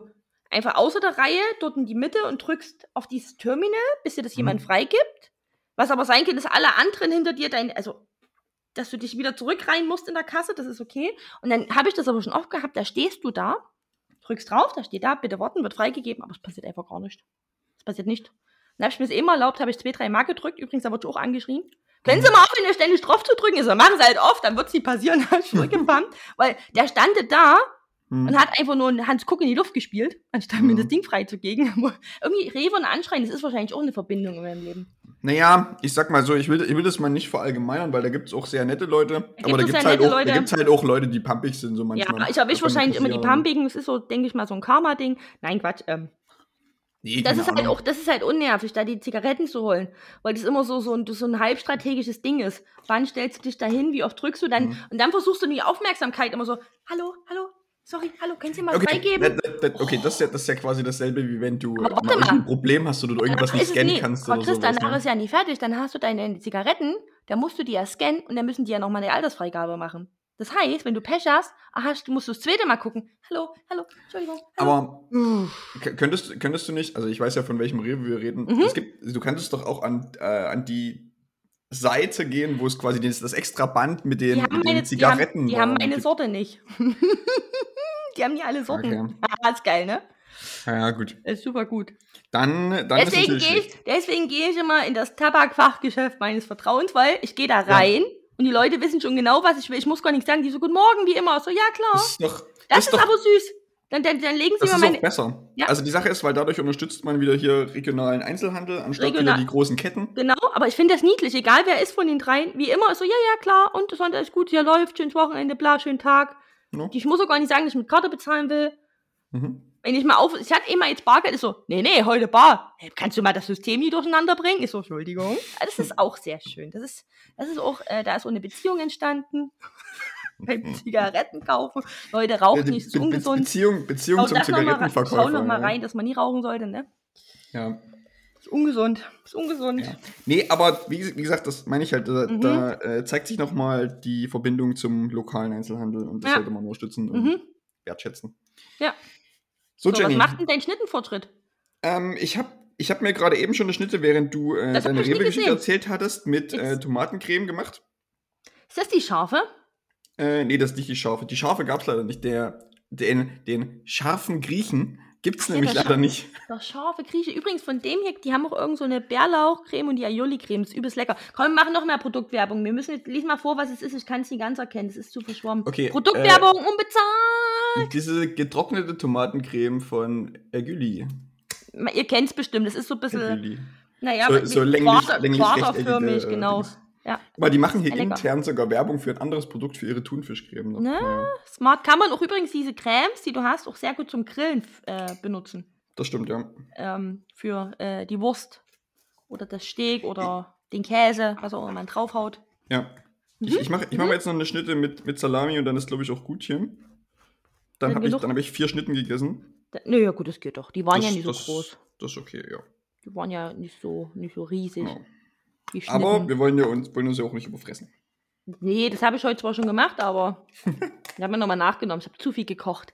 S2: einfach außer der Reihe dort in die Mitte und drückst auf dieses Terminal, bis dir das
S1: Mhm.
S2: jemand freigibt. Was aber sein kann, dass alle anderen hinter dir dein, also dass du dich wieder zurück rein musst in der Kasse, das ist okay. Und dann habe ich das aber schon oft gehabt, da stehst du da, drückst drauf, da steht da, bitte warten, wird freigegeben, aber es passiert einfach gar nicht. Es passiert nicht. Dann habe ich mir das immer erlaubt, habe ich zwei, drei Mal gedrückt, übrigens, da wird auch angeschrien. Können Sie mal aufhören, hier ständig drauf zu drücken? Ich so, machen Sie halt oft, dann wird es nie passieren, dann zurückgepumpt, weil der standet da
S1: Hm.
S2: und hat einfach nur einen Hans Guck in die Luft gespielt, anstatt mir
S1: Mhm.
S2: das Ding freizugeben. Irgendwie Rewe und Anschreien, das ist wahrscheinlich auch eine Verbindung in meinem Leben.
S1: Naja, ich sag mal so, ich will, ich will das mal nicht verallgemeinern, weil da gibt es auch sehr nette Leute.
S2: gibt
S1: aber da gibt es halt, auch- da gibt's halt auch Leute, die pumpig sind, so manchmal.
S2: Ja, ich erwische wahrscheinlich immer die. Pumpigen, das ist so, denke ich mal, so ein Karma-Ding. Nein, Quatsch, ähm,
S1: Nee,
S2: Das ist halt auch, das ist halt unnervig, da die Zigaretten zu holen, weil das immer so, so, ein, so ein halbstrategisches Ding ist. Wann stellst du dich dahin, wie oft drückst du dann,
S1: Mhm.
S2: und dann versuchst du die Aufmerksamkeit immer so, hallo, hallo, sorry, hallo, können Sie mal
S1: Okay,
S2: freigeben?
S1: das, das, okay das, ist ja, das ist ja quasi dasselbe, wie wenn du
S2: Aber
S1: irgendein Problem hast oder du irgendwas nicht scannen
S2: nie-
S1: kannst
S2: Christ,
S1: sowas.
S2: danach
S1: Ne?
S2: ist ja nicht fertig, dann hast du deine Zigaretten, da musst du die ja scannen und dann müssen die ja nochmal eine Altersfreigabe machen. Das heißt, wenn du Pech hast, aha, du musst das zweite Mal gucken. Hallo, hallo, Entschuldigung. Hallo.
S1: Aber k- könntest, könntest du nicht, also ich weiß ja, von welchem Rewe wir reden,
S2: Mhm.
S1: es gibt, du könntest doch auch an, äh, an die Seite gehen, wo es quasi das, das extra Band mit den,
S2: Die
S1: mit den
S2: meine, die
S1: Zigaretten
S2: haben, die haben meine. Sorte nicht. die haben nie alle Sorten.
S1: Okay.
S2: Ah, ist geil, ne?
S1: Ja, gut.
S2: Ist super gut.
S1: Dann, dann ist
S2: Deswegen
S1: es
S2: gehe ich, deswegen gehe ich immer in das Tabakfachgeschäft meines Vertrauens, weil ich gehe da rein und die Leute wissen schon genau, was ich will. Ich muss gar nicht sagen, die so, guten Morgen, wie immer. So, ja klar.
S1: Das ist doch,
S2: Das,
S1: ist
S2: ist
S1: doch
S2: aber süß. Dann, dann, dann legen sie
S1: Das ist
S2: meine.
S1: auch besser.
S2: Ja.
S1: Also die Sache ist, weil dadurch unterstützt man wieder hier regionalen Einzelhandel, anstatt
S2: Regional-
S1: wieder die großen Ketten.
S2: Genau, aber ich finde das niedlich, egal wer ist von den dreien. Wie immer, so, ja, ja, klar, und Sonntag ist gut, hier läuft, schönes Wochenende, bla, schönen Tag.
S1: No?
S2: Ich muss auch gar nicht sagen, dass ich mit Karte bezahlen will.
S1: Mhm.
S2: Wenn ich mal auf, ich hatte immer jetzt Bargeld, ist so, nee, nee, heute bar. Hey, kannst du mal das System hier durcheinander bringen? Ist so, Entschuldigung. Das ist auch sehr schön. Das ist, das ist auch, äh, da ist so eine Beziehung entstanden. Beim Zigaretten kaufen. Leute rauchen
S1: die
S2: nicht, ist ungesund.
S1: Beziehung, Beziehung zum
S2: das noch mal rein-
S1: Zigarettenverkäufer.
S2: Schau noch mal
S1: ja.
S2: rein, dass man nie rauchen sollte, ne?
S1: Ja.
S2: Ist ungesund. Ist ungesund.
S1: Ja. Nee, aber wie, wie gesagt, das meine ich halt, da,
S2: Mhm.
S1: da äh, zeigt sich nochmal die Verbindung zum lokalen Einzelhandel und das
S2: Ja.
S1: sollte man unterstützen und
S2: Mhm.
S1: wertschätzen.
S2: Ja.
S1: So,
S2: So, was
S1: Jenny,
S2: macht denn dein Schnittenfortschritt?
S1: ähm, ich habe ich hab mir gerade eben schon eine Schnitte, während du äh, deine Rewe-Geschichte erzählt hattest, mit äh. Tomatencreme gemacht.
S2: Ist das die scharfe?
S1: Äh, nee, das ist nicht die Scharfe. Die Scharfe gab es leider nicht. Der, den, den scharfen Griechen gibt es
S2: Ja,
S1: nämlich
S2: der
S1: leider nicht.
S2: Der scharfe Grieche. Übrigens von dem hier, die haben auch irgend so eine Bärlauchcreme und die Aioli-Creme. Das ist übelst lecker. Komm, wir machen noch mehr Produktwerbung. Wir müssen jetzt, lies mal vor, was es ist. Ich kann es nicht ganz erkennen. Es ist zu verschwommen.
S1: Okay,
S2: Produktwerbung unbezahlt.
S1: Diese getrocknete Tomatencreme von Ergüli.
S2: Ihr kennt es bestimmt. Das ist so ein bisschen,
S1: Ergüli.
S2: naja,
S1: So- so länglich-
S2: Quader-
S1: länglich rechteckige, äh,
S2: genau.
S1: Dings.
S2: Ja,
S1: Aber die machen hier
S2: lecker.
S1: intern sogar Werbung für ein anderes Produkt für ihre Thunfischcreme.
S2: Ne?
S1: Ja,
S2: smart. Kann man auch übrigens diese Cremes, die du hast, auch sehr gut zum Grillen äh, benutzen.
S1: das stimmt, ja.
S2: ähm, für äh, die Wurst oder das Steak oder den Käse, was auch immer man draufhaut.
S1: Ja. Ich,
S2: Mhm.
S1: ich mache ich mach
S2: Mhm.
S1: jetzt noch eine Schnitte mit, mit Salami und dann ist, glaube ich, auch gut hier. Dann habe ich, dann hab ich vier Schnitten gegessen.
S2: Da, nö, ja gut, das geht doch. Die waren
S1: das,
S2: ja nicht so
S1: das,
S2: groß.
S1: Das ist okay, ja.
S2: Die waren ja nicht so, nicht so riesig.
S1: Genau. Aber wir wollen, ja uns, wollen uns ja auch nicht überfressen.
S2: Nee, das habe ich heute zwar schon gemacht, aber ich habe mir nochmal nachgenommen. Ich habe zu viel gekocht.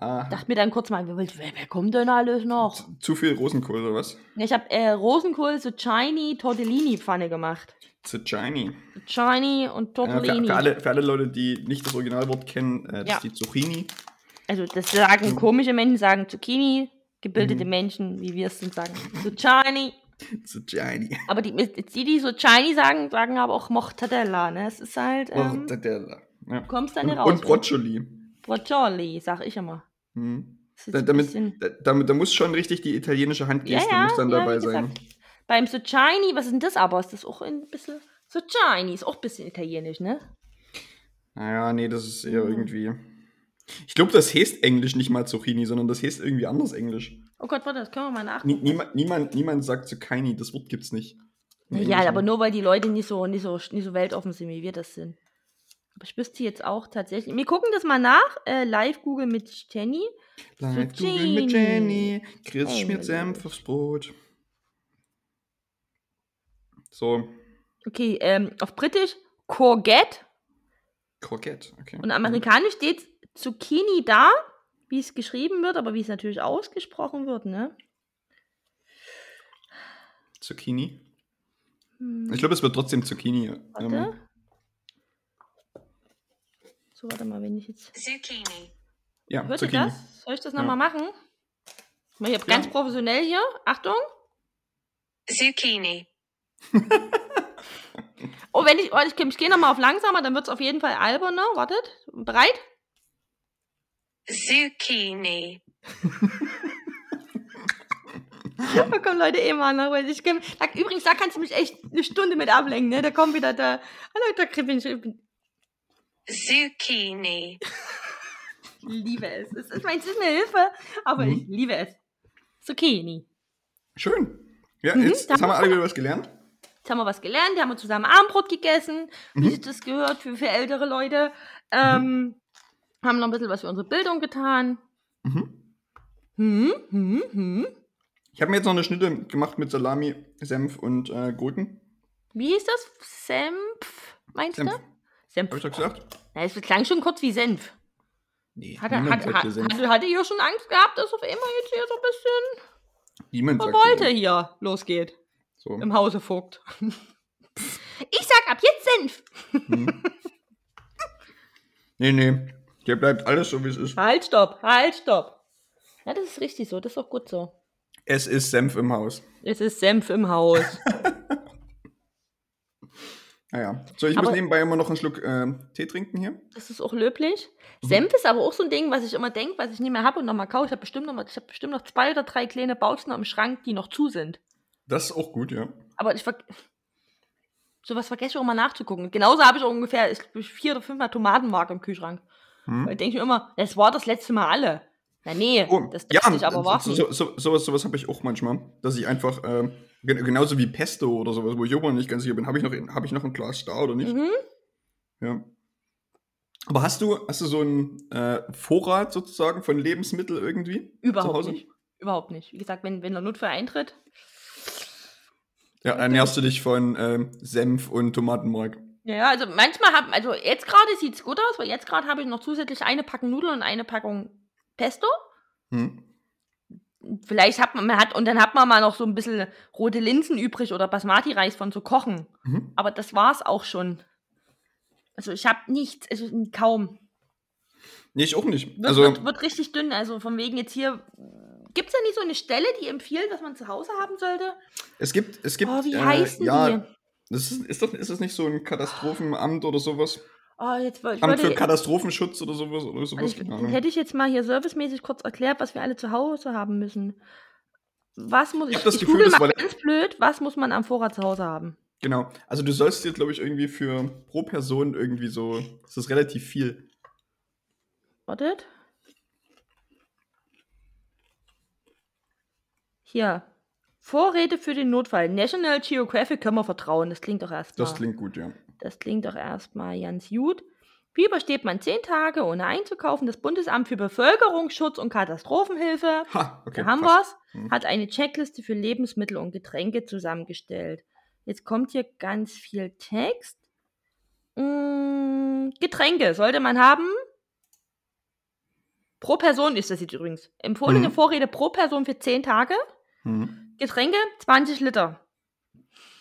S1: Ah,
S2: Dachte mir dann kurz mal, wer, wer, kommt denn alles noch?
S1: zu viel Rosenkohl oder was?
S2: Ich habe äh, Rosenkohl Zucchini Tortellini Pfanne gemacht.
S1: Zucchini.
S2: Zucchini und
S1: Äh, für,
S2: Tortellini.
S1: für, alle, für alle Leute, die nicht das Originalwort kennen, äh, das
S2: Ja.
S1: ist die Zucchini.
S2: Also das sagen komische Menschen, sagen Zucchini. Gebildete
S1: Mhm.
S2: Menschen, wie wir es sind, sagen Zucchini.
S1: Zucchini.
S2: Aber die, die, die so Chini sagen, sagen aber auch Mortadella, ne? Es ist halt, ähm,
S1: Mortadella. Ja.
S2: du kommst da nicht raus.
S1: und Broccioli.
S2: Broccioli, sag ich immer. Ist
S1: Da, damit, da, damit, da muss schon richtig die italienische Handgeste
S2: ja, ja,
S1: muss dann
S2: ja,
S1: dabei sein.
S2: Beim Zucchini, was ist denn das aber? Ist das auch ein bisschen... Zucchini ist auch ein bisschen italienisch, ne?
S1: Naja, nee, das ist eher
S2: Mhm.
S1: irgendwie. Ich glaube, das heißt Englisch nicht mal Zucchini, sondern das heißt irgendwie anders Englisch.
S2: Oh Gott, warte, das können wir mal nachgucken.
S1: Nie, niemand, niemand, niemand sagt Zucchini, das Wort gibt's nicht. Im
S2: Ja, aber nur weil die Leute nicht so, nicht, so, nicht so weltoffen sind, wie wir das sind. Aber ich wüsste jetzt auch tatsächlich. Wir gucken das mal nach. Äh, live Google mit Jenny.
S1: Live
S2: Zucchini.
S1: Google mit Jenny. Chris
S2: Hey,
S1: schmiert Senf aufs Brot. So,
S2: Okay, ähm, auf Britisch Courgette
S1: Courgette. Okay.
S2: und amerikanisch steht Zucchini da, wie es geschrieben wird, aber wie es natürlich ausgesprochen wird, ne?
S1: Zucchini.
S2: Hm,
S1: Ich glaube, es wird trotzdem Zucchini.
S2: warte.
S1: Ähm,
S2: So, warte mal, wenn ich jetzt.
S3: Zucchini.
S1: ja,
S2: Hört ihr
S1: Zucchini.
S2: das? Soll ich das
S1: Ja.
S2: nochmal machen? Mal hier
S1: Ja.
S2: ganz professionell hier. Achtung.
S3: Zucchini.
S2: Oh, wenn ich, oh, ich, ich gehe nochmal auf langsamer, dann wird es auf jeden Fall alberner. Wartet. Bereit?
S3: Zucchini.
S2: Da kommen Leute eh mal nach, weil ich da, Übrigens, da kannst du mich echt eine Stunde mit ablenken, ne? Da kommt wieder der. Hallo, da krieg ich, ich
S3: Zucchini.
S2: liebe es. Es ist, ich meine, es ist eine Hilfe, aber
S1: Mhm.
S2: ich liebe es. Zucchini.
S1: Schön. Ja,
S2: Mhm,
S1: jetzt,
S2: da
S1: jetzt haben wir
S2: haben
S1: alle wieder was gelernt.
S2: Jetzt haben wir was gelernt, haben wir zusammen Abendbrot gegessen, wie
S1: Mhm.
S2: sich das gehört für, für ältere Leute. Ähm, Haben noch ein bisschen was für unsere Bildung getan.
S1: Mhm.
S2: Hm, hm, hm.
S1: Ich habe mir jetzt noch eine Schnitte gemacht mit Salami, Senf und äh, Gurken.
S2: Wie hieß das? Senf, meinst
S1: Senf.
S2: du? Senf.
S1: Habe ich doch gesagt?
S2: Ja, es klang schon kurz wie Senf.
S1: Nee,
S2: Hatte,
S1: niemand
S2: hat, hat,
S1: Senf.
S2: hatte, hatte ihr schon Angst gehabt, dass auf einmal jetzt hier so ein bisschen
S1: Niemand
S2: Revolte
S1: hier
S2: hier losgeht
S1: So.
S2: im Hause Vogt. Ich sag ab jetzt Senf.
S1: Nee, nee. Hier bleibt alles so, wie es ist.
S2: Halt, stopp, halt, stopp. Ja, das ist richtig so, das ist auch gut so.
S1: Es ist Senf im Haus.
S2: Es ist Senf im Haus.
S1: Naja. So, ich
S2: Aber-
S1: muss nebenbei immer noch einen Schluck ähm, Tee trinken hier.
S2: Das ist auch löblich.
S1: Mhm.
S2: Senf ist aber auch so ein Ding, was ich immer denke, was ich nicht mehr habe und nochmal kaufe. Ich habe bestimmt, noch mal- ich hab bestimmt noch zwei oder drei kleine Bautzen im Schrank, die noch zu sind.
S1: Das ist auch gut, ja.
S2: Aber ich ver sowas vergesse ich auch immer nachzugucken. Genauso habe ich auch ungefähr ich, vier oder fünfmal Tomatenmark im Kühlschrank.
S1: Hm?
S2: Da denke ich mir immer, das war das letzte Mal alle. Na nee,
S1: Oh,
S2: das
S1: ja,
S2: darf ich aber warten.
S1: so, so, sowas, sowas habe ich auch manchmal, dass ich einfach, ähm, gen- genauso wie Pesto oder sowas, wo ich immer nicht ganz sicher bin, habe ich, noch hab ich noch ein Glas da oder nicht?
S2: Mhm.
S1: Ja. Aber hast du, hast du so einen äh, Vorrat sozusagen von Lebensmitteln irgendwie?
S2: Überhaupt
S1: Hause?
S2: nicht. Überhaupt nicht. Wie gesagt, wenn, wenn der Notfall eintritt,
S1: Ja, ernährst du dich von ähm, Senf und Tomatenmark.
S2: Ja, ja, also manchmal haben, also jetzt gerade sieht es gut aus, weil jetzt gerade habe ich noch zusätzlich eine Packung Nudeln und eine Packung Pesto.
S1: Hm.
S2: Vielleicht hat man, man hat, und dann hat man mal noch so ein bisschen rote Linsen übrig oder Basmati-Reis von zu kochen.
S1: Mhm.
S2: Aber das war's auch schon. Also ich habe nichts, also kaum.
S1: Nee, ich auch nicht.
S2: Wird,
S1: Also,
S2: wird, wird richtig dünn. Also von wegen jetzt hier. Gibt es da nicht so eine Stelle, die empfiehlt, was man zu Hause haben sollte?
S1: es gibt, es gibt.
S2: Oh, wie
S1: äh,
S2: heißen
S1: ja,
S2: die?
S1: Das ist, ist, doch, ist das nicht so ein Katastrophenamt oder sowas?
S2: Oh, jetzt wollte ich
S1: Amt für Katastrophenschutz oder sowas oder sowas?
S2: Also ich,
S1: Ahnung.
S2: hätte ich jetzt mal hier servicemäßig kurz erklärt, was wir alle zu Hause haben müssen. Was muss
S1: Ich
S2: ich?
S1: das
S2: ich
S1: Gefühl,
S2: google
S1: das
S2: mal
S1: war-
S2: ganz blöd, was muss man am Vorrat zu Hause haben?
S1: Genau. Also du sollst dir, glaube ich, irgendwie für pro Person irgendwie so. Das ist relativ viel.
S2: Wartet. Hier. Vorräte für den Notfall. National Geographic können wir vertrauen. Das klingt doch erstmal.
S1: Das klingt gut, ja.
S2: Das klingt doch erstmal ganz gut. Wie übersteht man zehn Tage ohne einzukaufen? Das Bundesamt für Bevölkerungsschutz und Katastrophenhilfe
S1: Ha, okay.
S2: da haben wir's.
S1: Mhm.
S2: Hat eine Checkliste für Lebensmittel und Getränke zusammengestellt. Jetzt kommt hier ganz viel Text. Mm, Getränke sollte man haben. Pro Person ist das jetzt übrigens. Empfohlene
S1: Mhm.
S2: Vorräte pro Person für 10 Tage.
S1: Mhm.
S2: Getränke 20 Liter.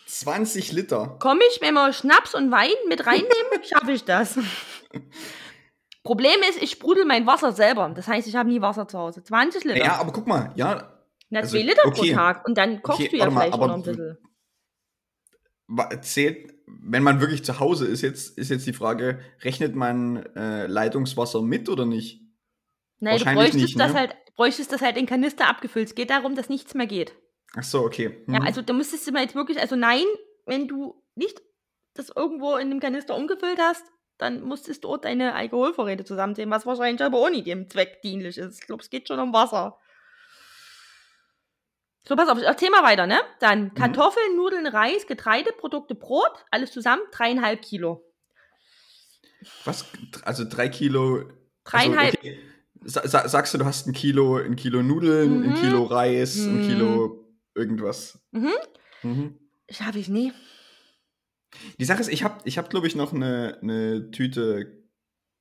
S1: 20 Liter.
S2: Komme ich, wenn wir Schnaps und Wein mit reinnehmen, schaffe ich das. Problem ist, ich sprudel mein Wasser selber. Das heißt, ich habe nie Wasser zu Hause. 20 Liter.
S1: Ja, aber guck mal, ja,
S2: Na,
S1: also,
S2: 2 Liter
S1: okay.
S2: pro Tag. Und dann kochst
S1: Okay,
S2: du ja
S1: mal,
S2: vielleicht
S1: aber
S2: noch ein bisschen.
S1: zählt, wenn man wirklich zu Hause ist, jetzt, ist jetzt die Frage, rechnet man äh, Leitungswasser mit oder nicht?
S2: Nein, du
S1: Wahrscheinlich
S2: bräuchtest,
S1: nicht,
S2: das
S1: ne?
S2: halt, bräuchtest das halt in Kanister abgefüllt. Es geht darum, dass nichts mehr geht.
S1: Ach so, okay.
S2: Ja,
S1: Mhm.
S2: also da müsstest du mal jetzt wirklich, also nein, wenn du nicht das irgendwo in einem Kanister umgefüllt hast, dann musstest du dort deine Alkoholvorräte zusammenzählen, was wahrscheinlich aber auch nicht dem Zweck dienlich ist. Ich glaube, es geht schon um Wasser. So, pass auf, erzähl mal weiter, ne? Dann
S1: Mhm.
S2: Kartoffeln, Nudeln, Reis, Getreideprodukte, Brot, alles zusammen, dreieinhalb Kilo.
S1: Was? Also drei Kilo.
S2: Dreieinhalb,
S1: Also, okay. Sa sa sagst du, du hast ein Kilo, ein Kilo Nudeln,
S2: Mhm.
S1: ein Kilo Reis, ein
S2: Mhm.
S1: Kilo irgendwas.
S2: Mhm.
S1: Mhm.
S2: schaffe ich nie.
S1: Die Sache ist, ich habe, ich hab, glaube ich, noch eine, eine Tüte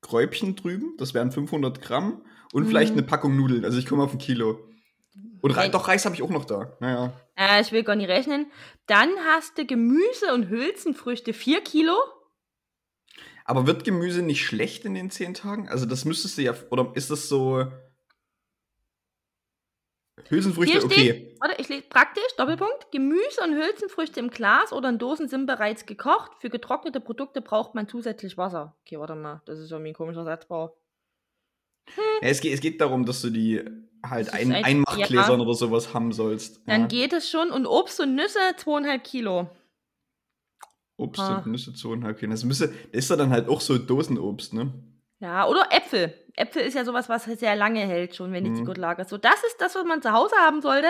S1: Kräubchen drüben. Das wären 500 Gramm. Und vielleicht
S2: Mhm.
S1: eine Packung Nudeln. Also ich komme auf ein Kilo. Und Re doch, Reis habe ich auch noch da. Naja.
S2: Äh, ich will gar nicht rechnen. Dann hast du Gemüse und Hülsenfrüchte, vier Kilo.
S1: Aber wird Gemüse nicht schlecht in den zehn Tagen? Also das müsstest du ja, oder ist das so Hülsenfrüchte,
S2: Hier
S1: okay.
S2: steht, warte, ich lese praktisch, Doppelpunkt. Gemüse und Hülsenfrüchte im Glas oder in Dosen sind bereits gekocht. Für getrocknete Produkte braucht man zusätzlich Wasser. Okay, warte mal, das ist irgendwie ein komischer Satzbau.
S1: Ja, es, geht, es geht darum, dass du die halt ein- Einmachgläsern
S2: ja.
S1: oder sowas haben sollst.
S2: Dann
S1: ja.
S2: geht es schon. Und Obst und Nüsse, zweieinhalb Kilo.
S1: Obst
S2: Ah.
S1: und Nüsse zweieinhalb Kilo. Das, müsste, das ist ja dann halt auch so Dosenobst, ne?
S2: Ja, oder Äpfel. Äpfel ist ja sowas, was sehr lange hält, schon, wenn
S1: Mhm.
S2: sie gut lagerst. So, das ist das, was man zu Hause haben sollte.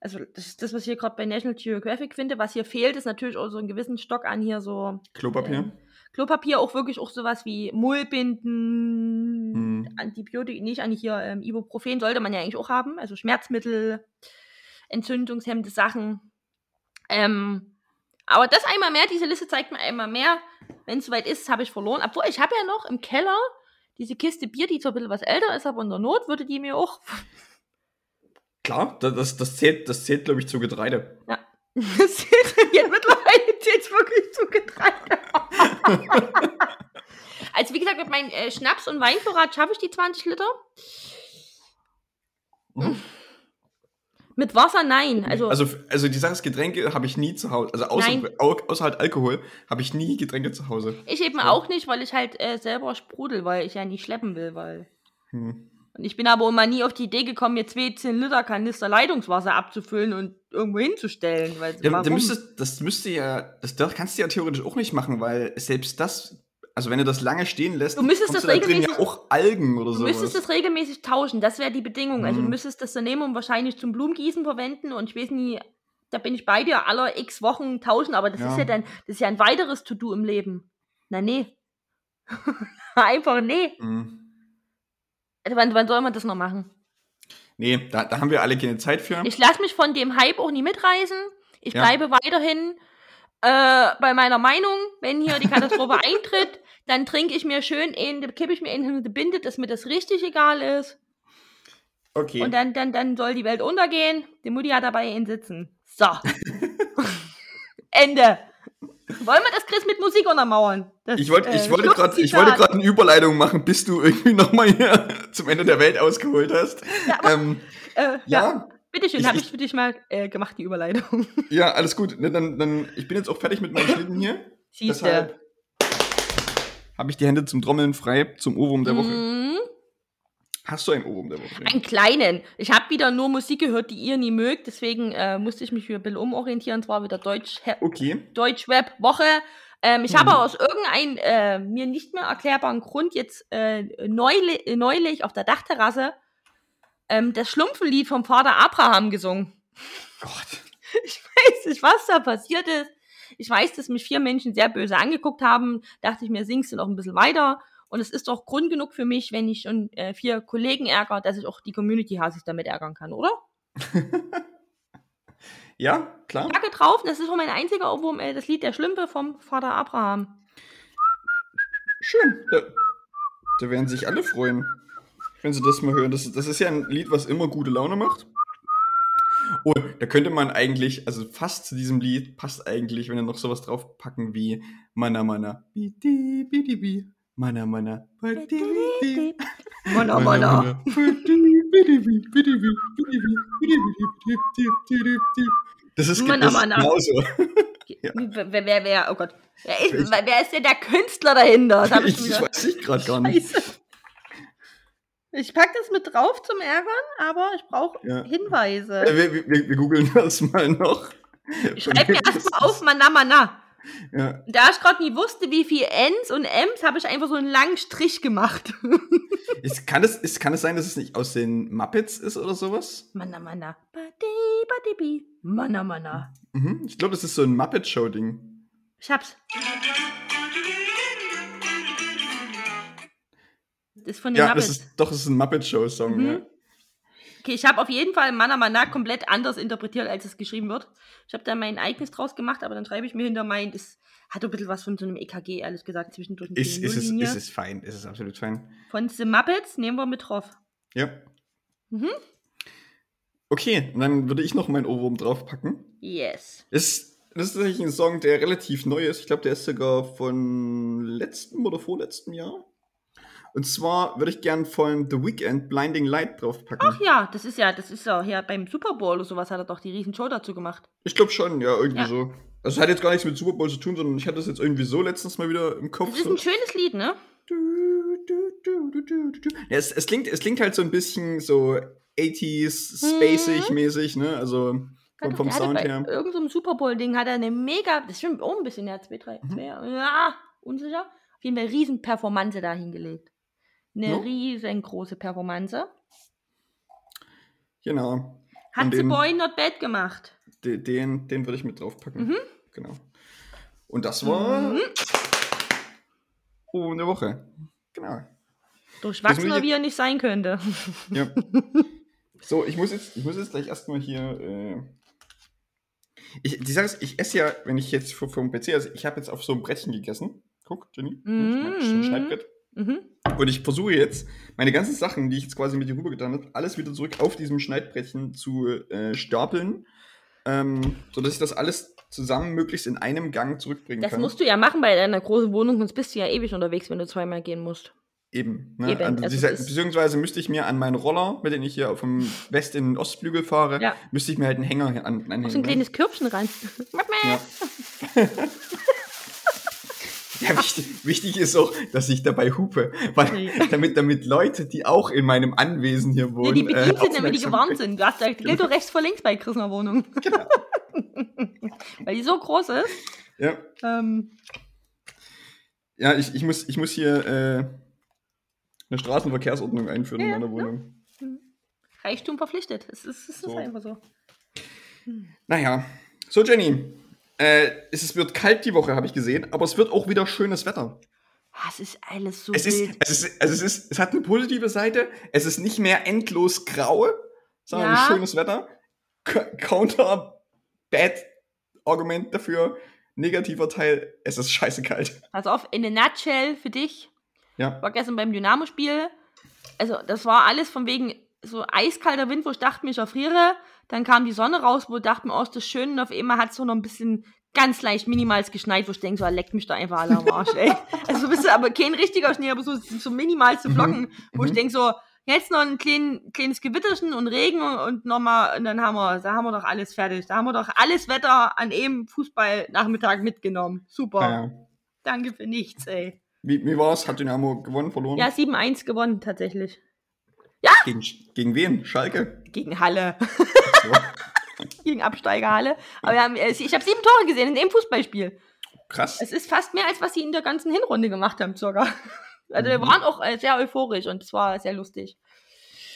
S2: Also, das ist das, was ich hier gerade bei National Geographic finde. Was hier fehlt, ist natürlich auch so einen gewissen Stock an hier so
S1: Klopapier.
S2: Ähm, Klopapier, auch wirklich auch sowas wie Mullbinden,
S1: Hm.
S2: Antibiotika, nicht eigentlich hier ähm, Ibuprofen sollte man ja eigentlich auch haben, also Schmerzmittel, entzündungshemmende Sachen. Ähm, aber das einmal mehr, diese Liste zeigt mir einmal mehr, wenn es soweit ist, habe ich verloren. Obwohl, ich habe ja noch im Keller diese Kiste Bier, die zwar ein bisschen was älter ist, aber in der Not würde die mir auch.
S1: Klar, das, das, zählt, das zählt glaube ich, zu Getreide.
S2: Das zählt jetzt mittlerweile zählt's wirklich zu Getreide. also wie gesagt, mit meinem äh, Schnaps- und Weinvorrat schaffe ich die 20 Liter.
S1: Mhm.
S2: Mit Wasser nein. Also,
S1: Also, also die Sache ist, Getränke habe ich nie zu Hause. Also außer,
S2: Nein.
S1: außer halt Alkohol habe ich nie Getränke zu Hause.
S2: ich eben
S1: so.
S2: auch nicht, weil ich halt äh, selber sprudel, weil ich ja nicht schleppen will, weil.
S1: Hm.
S2: Und ich bin aber immer nie auf die Idee gekommen, mir zwei 10 Liter Kanister Leitungswasser abzufüllen und irgendwo hinzustellen. Weil,
S1: Ja, da müsstest, das müsste ja, das, das kannst du ja theoretisch auch nicht machen, weil selbst das also wenn du das lange stehen lässt,
S2: Du müsstest das
S1: da drin ja
S2: regelmäßig-
S1: auch Algen oder
S2: Du
S1: so.
S2: müsstest das regelmäßig tauschen, das wäre die Bedingung. Also du
S1: Mhm.
S2: müsstest das und wahrscheinlich zum Blumengießen verwenden und ich weiß nie, da bin ich bei dir, aller x Wochen tauschen, aber das
S1: Ja.
S2: ist ja dann, das ist ja ein weiteres To-Do im Leben. Na nee. Einfach nee.
S1: Mhm.
S2: Also wann, wann soll man das noch machen?
S1: Nee, da, da haben wir alle keine Zeit für.
S2: Ich lasse mich von dem Hype auch nie mitreißen. Ich
S1: Ja.
S2: bleibe weiterhin äh, bei meiner Meinung. Wenn hier die Katastrophe eintritt, dann trinke ich mir schön in, kippe ich mir in die Binde, dass mir das richtig egal ist.
S1: okay.
S2: Und dann, dann, dann soll die Welt untergehen. Die Mutti hat dabei ihn sitzen. So. Ende. Wollen wir das Chris mit Musik untermauern? Das,
S1: ich wollte
S2: äh,
S1: ich wollte gerade ich wollte gerade eine Überleitung machen, bis du irgendwie nochmal hier zum Ende der Welt ausgeholt hast.
S2: Ja, aber,
S1: ähm,
S2: äh, ja.
S1: ja,
S2: Bitteschön, habe
S1: ich-
S2: für dich mal äh, gemacht, die Überleitung.
S1: ja, alles gut. Ne, dann, dann, ich bin jetzt auch fertig mit meinen Schnitten hier.
S2: Siehst du.
S1: Deshalb habe ich die Hände zum Trommeln frei zum Ohrwurm der Woche.
S2: Mhm.
S1: Hast du einen Ohrwurm der Woche?
S2: Einen kleinen. Ich habe wieder nur Musik gehört, die ihr nie mögt, deswegen äh, musste ich mich für ein bisschen umorientieren. Es war wieder Deutsch,
S1: Okay.
S2: Deutsch-Web-Woche. Ähm, ich
S1: Mhm.
S2: habe aus irgendeinem äh, mir nicht mehr erklärbaren Grund jetzt äh, neulich, neulich auf der Dachterrasse ähm, das Schlumpfenlied vom Vater Abraham gesungen.
S1: Gott.
S2: Ich weiß nicht, was da passiert ist. Ich weiß, dass mich vier Menschen sehr böse angeguckt haben. Dachte ich mir, singst du noch ein bisschen weiter. Und es ist doch Grund genug für mich, wenn ich schon äh, vier Kollegen ärgere, dass ich auch die Community hasse ich damit ärgern kann, oder?
S1: Ja, klar.
S2: Danke drauf, das ist schon mein einziger Ohrwurm, äh, das Lied der Schlümpe vom Vater Abraham.
S1: Schön. Da, da werden sich alle freuen, wenn sie das mal hören. Das, das ist ja ein Lied, was immer gute Laune macht. Und da könnte man eigentlich, also fast zu diesem Lied passt eigentlich, wenn wir noch sowas draufpacken wie Mana Mana. Bidi, bidi, bi. Mana Mana. Bidi, bidi.
S2: Mana, mana.
S1: Das ist,
S2: Mana,
S1: das ist
S2: mana.
S1: genauso. Ja.
S2: Wer, wer, wer, oh Gott. Wer ist, wer ist denn der Künstler dahinter? Ich
S1: Ich, weiß ich gerade gar nicht.
S2: Scheiße. Ich pack das mit drauf zum Ärgern, aber ich brauche
S1: Ja.
S2: Hinweise.
S1: Wir, wir, wir googeln das mal noch.
S2: Ich schreibe mir erstmal auf Mana Mana.
S1: Ja.
S2: Da ich gerade nie wusste, wie viel Ns und Ms, habe ich einfach so einen langen Strich gemacht.
S1: Ist, kann, es, ist, kann es sein, dass es nicht aus den Muppets ist oder sowas?
S2: Mana Mana. Badi, badi, bi. Mana Mana.
S1: Mhm. Ich glaube, das ist so ein Muppet-Show-Ding.
S2: Ich hab's. Das ist von den
S1: Ja,
S2: Muppets.
S1: das ist doch das ist ein Muppet-Show-Song.
S2: Mhm.
S1: Ja.
S2: Okay, ich habe auf jeden Fall Mana Mana komplett anders interpretiert, als es geschrieben wird. Ich habe da mein eigenes draus gemacht, aber dann schreibe ich mir hinter mein, das hat ein bisschen was von so einem EKG, ehrlich gesagt, zwischendurch.
S1: Ist, ist, es, ist es fein, ist es absolut fein.
S2: Von The Muppets nehmen wir mit drauf.
S1: Ja.
S2: Mhm.
S1: Okay, und dann würde ich noch meinen Ohrwurm draufpacken.
S2: Yes.
S1: Ist, das ist tatsächlich ein Song, der relativ neu ist. Ich glaube, der ist sogar von letztem oder vorletztem Jahr. Und zwar würde ich gern von The Weeknd Blinding Light draufpacken.
S2: Ach ja, das ist ja, das ist ja, ja beim Super Bowl oder sowas hat er doch die riesen Show dazu gemacht.
S1: Ich glaube schon, ja, irgendwie
S2: Ja.
S1: so. Also es hat jetzt gar nichts mit Super Bowl zu tun, sondern ich hatte das jetzt irgendwie so letztens mal wieder im Kopf.
S2: Das ist
S1: so.
S2: ein schönes Lied, ne?
S1: Du, du, du. Ja, es, es, klingt, es klingt halt so ein bisschen so 80s, spacig mäßig, ne? Also vom, vom Sound
S2: bei
S1: her.
S2: Irgendeinem Super Bowl-Ding hat er eine mega, das stimmt auch ein bisschen, ja, zwei, drei,
S1: Mhm.
S2: zwei, ja, unsicher. Auf jeden Fall riesen Performance da hingelegt. Eine
S1: Ja.
S2: riesengroße Performance.
S1: Genau.
S2: Hat
S1: den-
S2: Boy Not Bad gemacht.
S1: Den, den, den würde ich mit draufpacken.
S2: Mhm.
S1: Genau. Und das war
S2: Mhm.
S1: oh, eine Woche. Genau.
S2: Durchwachsener,
S1: jetzt-
S2: wie er nicht sein könnte.
S1: Ja. so, ich muss jetzt, ich muss jetzt gleich erstmal hier. Äh ich, die Sache ist, ich esse ja, wenn ich jetzt dem PC, also ich habe jetzt auf so einem Brettchen gegessen. Guck, Jenny, so ein Schneidbrett.
S2: Mhm.
S1: Und ich versuche jetzt, meine ganzen Sachen, die ich jetzt quasi mit dir rübergetan habe, alles wieder zurück auf diesem Schneidbrettchen zu äh, stapeln, ähm, sodass ich das alles zusammen möglichst in einem Gang zurückbringen
S2: Das
S1: kann.
S2: musst du ja machen bei deiner großen Wohnung, sonst bist du ja ewig unterwegs, wenn du zweimal gehen musst.
S1: Eben. Ne?
S2: Eben,
S1: Also,
S2: also
S1: beziehungsweise müsste ich mir an meinen Roller, mit dem ich hier vom West- in den Ostflügel fahre,
S2: Ja.
S1: müsste ich mir halt einen Hänger an, anhängen.
S2: So ein
S1: ne?
S2: kleines Körbchen ran.
S1: Ja. Ja, wichtig, wichtig ist auch, dass ich dabei hupe, weil
S2: Ja.
S1: damit, damit Leute, die auch in meinem Anwesen hier
S2: Ja,
S1: wohnen,
S2: die bedient sind, damit die gewarnt sind. Du hast, da gilt doch rechts vor links bei Chris in der Wohnung.
S1: Genau.
S2: Weil die so groß ist.
S1: Ja.
S2: Ähm,
S1: Ja, ich, ich, muss, ich muss hier äh, eine Straßenverkehrsordnung einführen in
S2: Ja,
S1: meiner
S2: ja.
S1: Wohnung.
S2: Reichtum verpflichtet. Es ist, es ist
S1: So.
S2: einfach so.
S1: Naja. So, Jenny. Äh, es ist- wird kalt die Woche, habe ich gesehen, aber es wird auch wieder schönes Wetter.
S2: Ah, Es ist alles so
S1: Es ist,
S2: wild.
S1: es ist, also es ist, es hat eine positive Seite. Es ist nicht mehr endlos grau, sondern
S2: Ja.
S1: schönes Wetter. Counter Bad Argument dafür. Negativer Teil, es ist scheiße kalt.
S2: Pass auf, in a nutshell für dich.
S1: Ja.
S2: war gestern beim Dynamo-Spiel. Also, das war alles von wegen so eiskalter Wind, wo ich dachte, ich erfriere. Dann kam die Sonne raus, wo ich dachte mir, oh, ist das schön. Und auf einmal hat es so noch ein bisschen ganz leicht minimals geschneit, wo ich denke, so, leckt mich da einfach alle am Arsch, ey. Also, so ein bisschen, aber kein richtiger Schnee, aber so, so minimalste Flocken, wo ich
S1: Mhm.
S2: denke, so, jetzt noch ein klein, kleines Gewitterchen und Regen und, und nochmal, und dann haben wir, da haben wir doch alles fertig. Da haben wir doch alles Wetter an eben Fußballnachmittag mitgenommen. Super.
S1: Ja.
S2: Danke für nichts, ey.
S1: Wie, wie war's? Hat Dynamo gewonnen, verloren?
S2: Ja, 7-1 gewonnen, tatsächlich.
S1: Gegen, gegen wen? Schalke?
S2: Gegen Halle. Gegen Absteigerhalle. Aber wir haben, äh, ich habe sieben Tore gesehen in dem Fußballspiel.
S1: Krass.
S2: Es ist fast mehr, als was sie in der ganzen Hinrunde gemacht haben, sogar. Also wir
S1: Mhm.
S2: waren auch äh, sehr euphorisch und es war sehr lustig.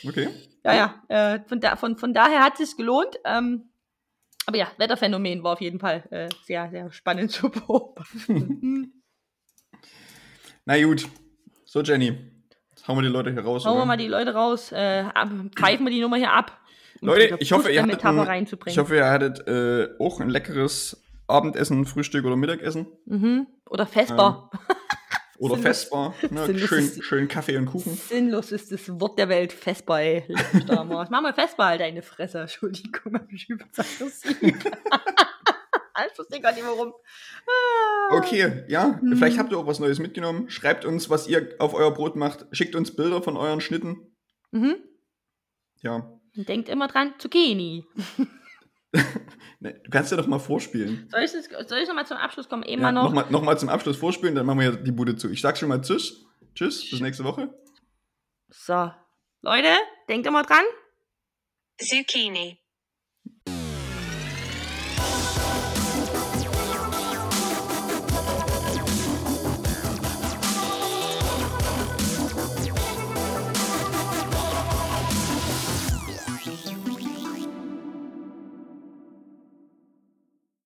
S1: Okay.
S2: Ja, ja. Äh, von, da, von, von daher hat es sich gelohnt. Ähm, aber ja, Wetterphänomen war auf jeden Fall äh, sehr, sehr spannend zu beobachten.
S1: Na gut. So, Jenny. Jetzt hauen wir die Leute hier raus.
S2: Hauen wir mal die Leute raus, äh, ab, pfeifen wir die Nummer hier ab.
S1: Leute, ich hoffe, ihr hattet, ein, ich hoffe, ihr hattet äh, auch ein leckeres Abendessen, Frühstück oder Mittagessen.
S2: mhm. Oder Vesper.
S1: Oder
S2: Sinnlos-
S1: Festbar. Ne? Schön, schön Kaffee und Kuchen.
S2: Sinnlos ist das Wort der Welt, Vesper, ey. Mach mal Vesper, halt deine Fresse. Entschuldigung, hab ich aggressiv. Ich verstehe gar nicht warum. Ah.
S1: Okay, ja.
S2: Mhm.
S1: Vielleicht habt ihr auch was Neues mitgenommen. Schreibt uns, was ihr auf euer Brot macht. Schickt uns Bilder von euren Schnitten.
S2: Mhm.
S1: Ja.
S2: Und denkt immer dran, Zucchini.
S1: Ne, du kannst ja doch mal vorspielen.
S2: Soll ich, soll ich noch mal zum Abschluss kommen? Immer
S1: Ja,
S2: noch.
S1: Nochmal noch mal zum Abschluss vorspielen, dann machen wir die Bude zu. Ich sag schon mal Tschüss. Tschüss, bis nächste Woche.
S2: So. Leute, denkt immer dran.
S3: Zucchini.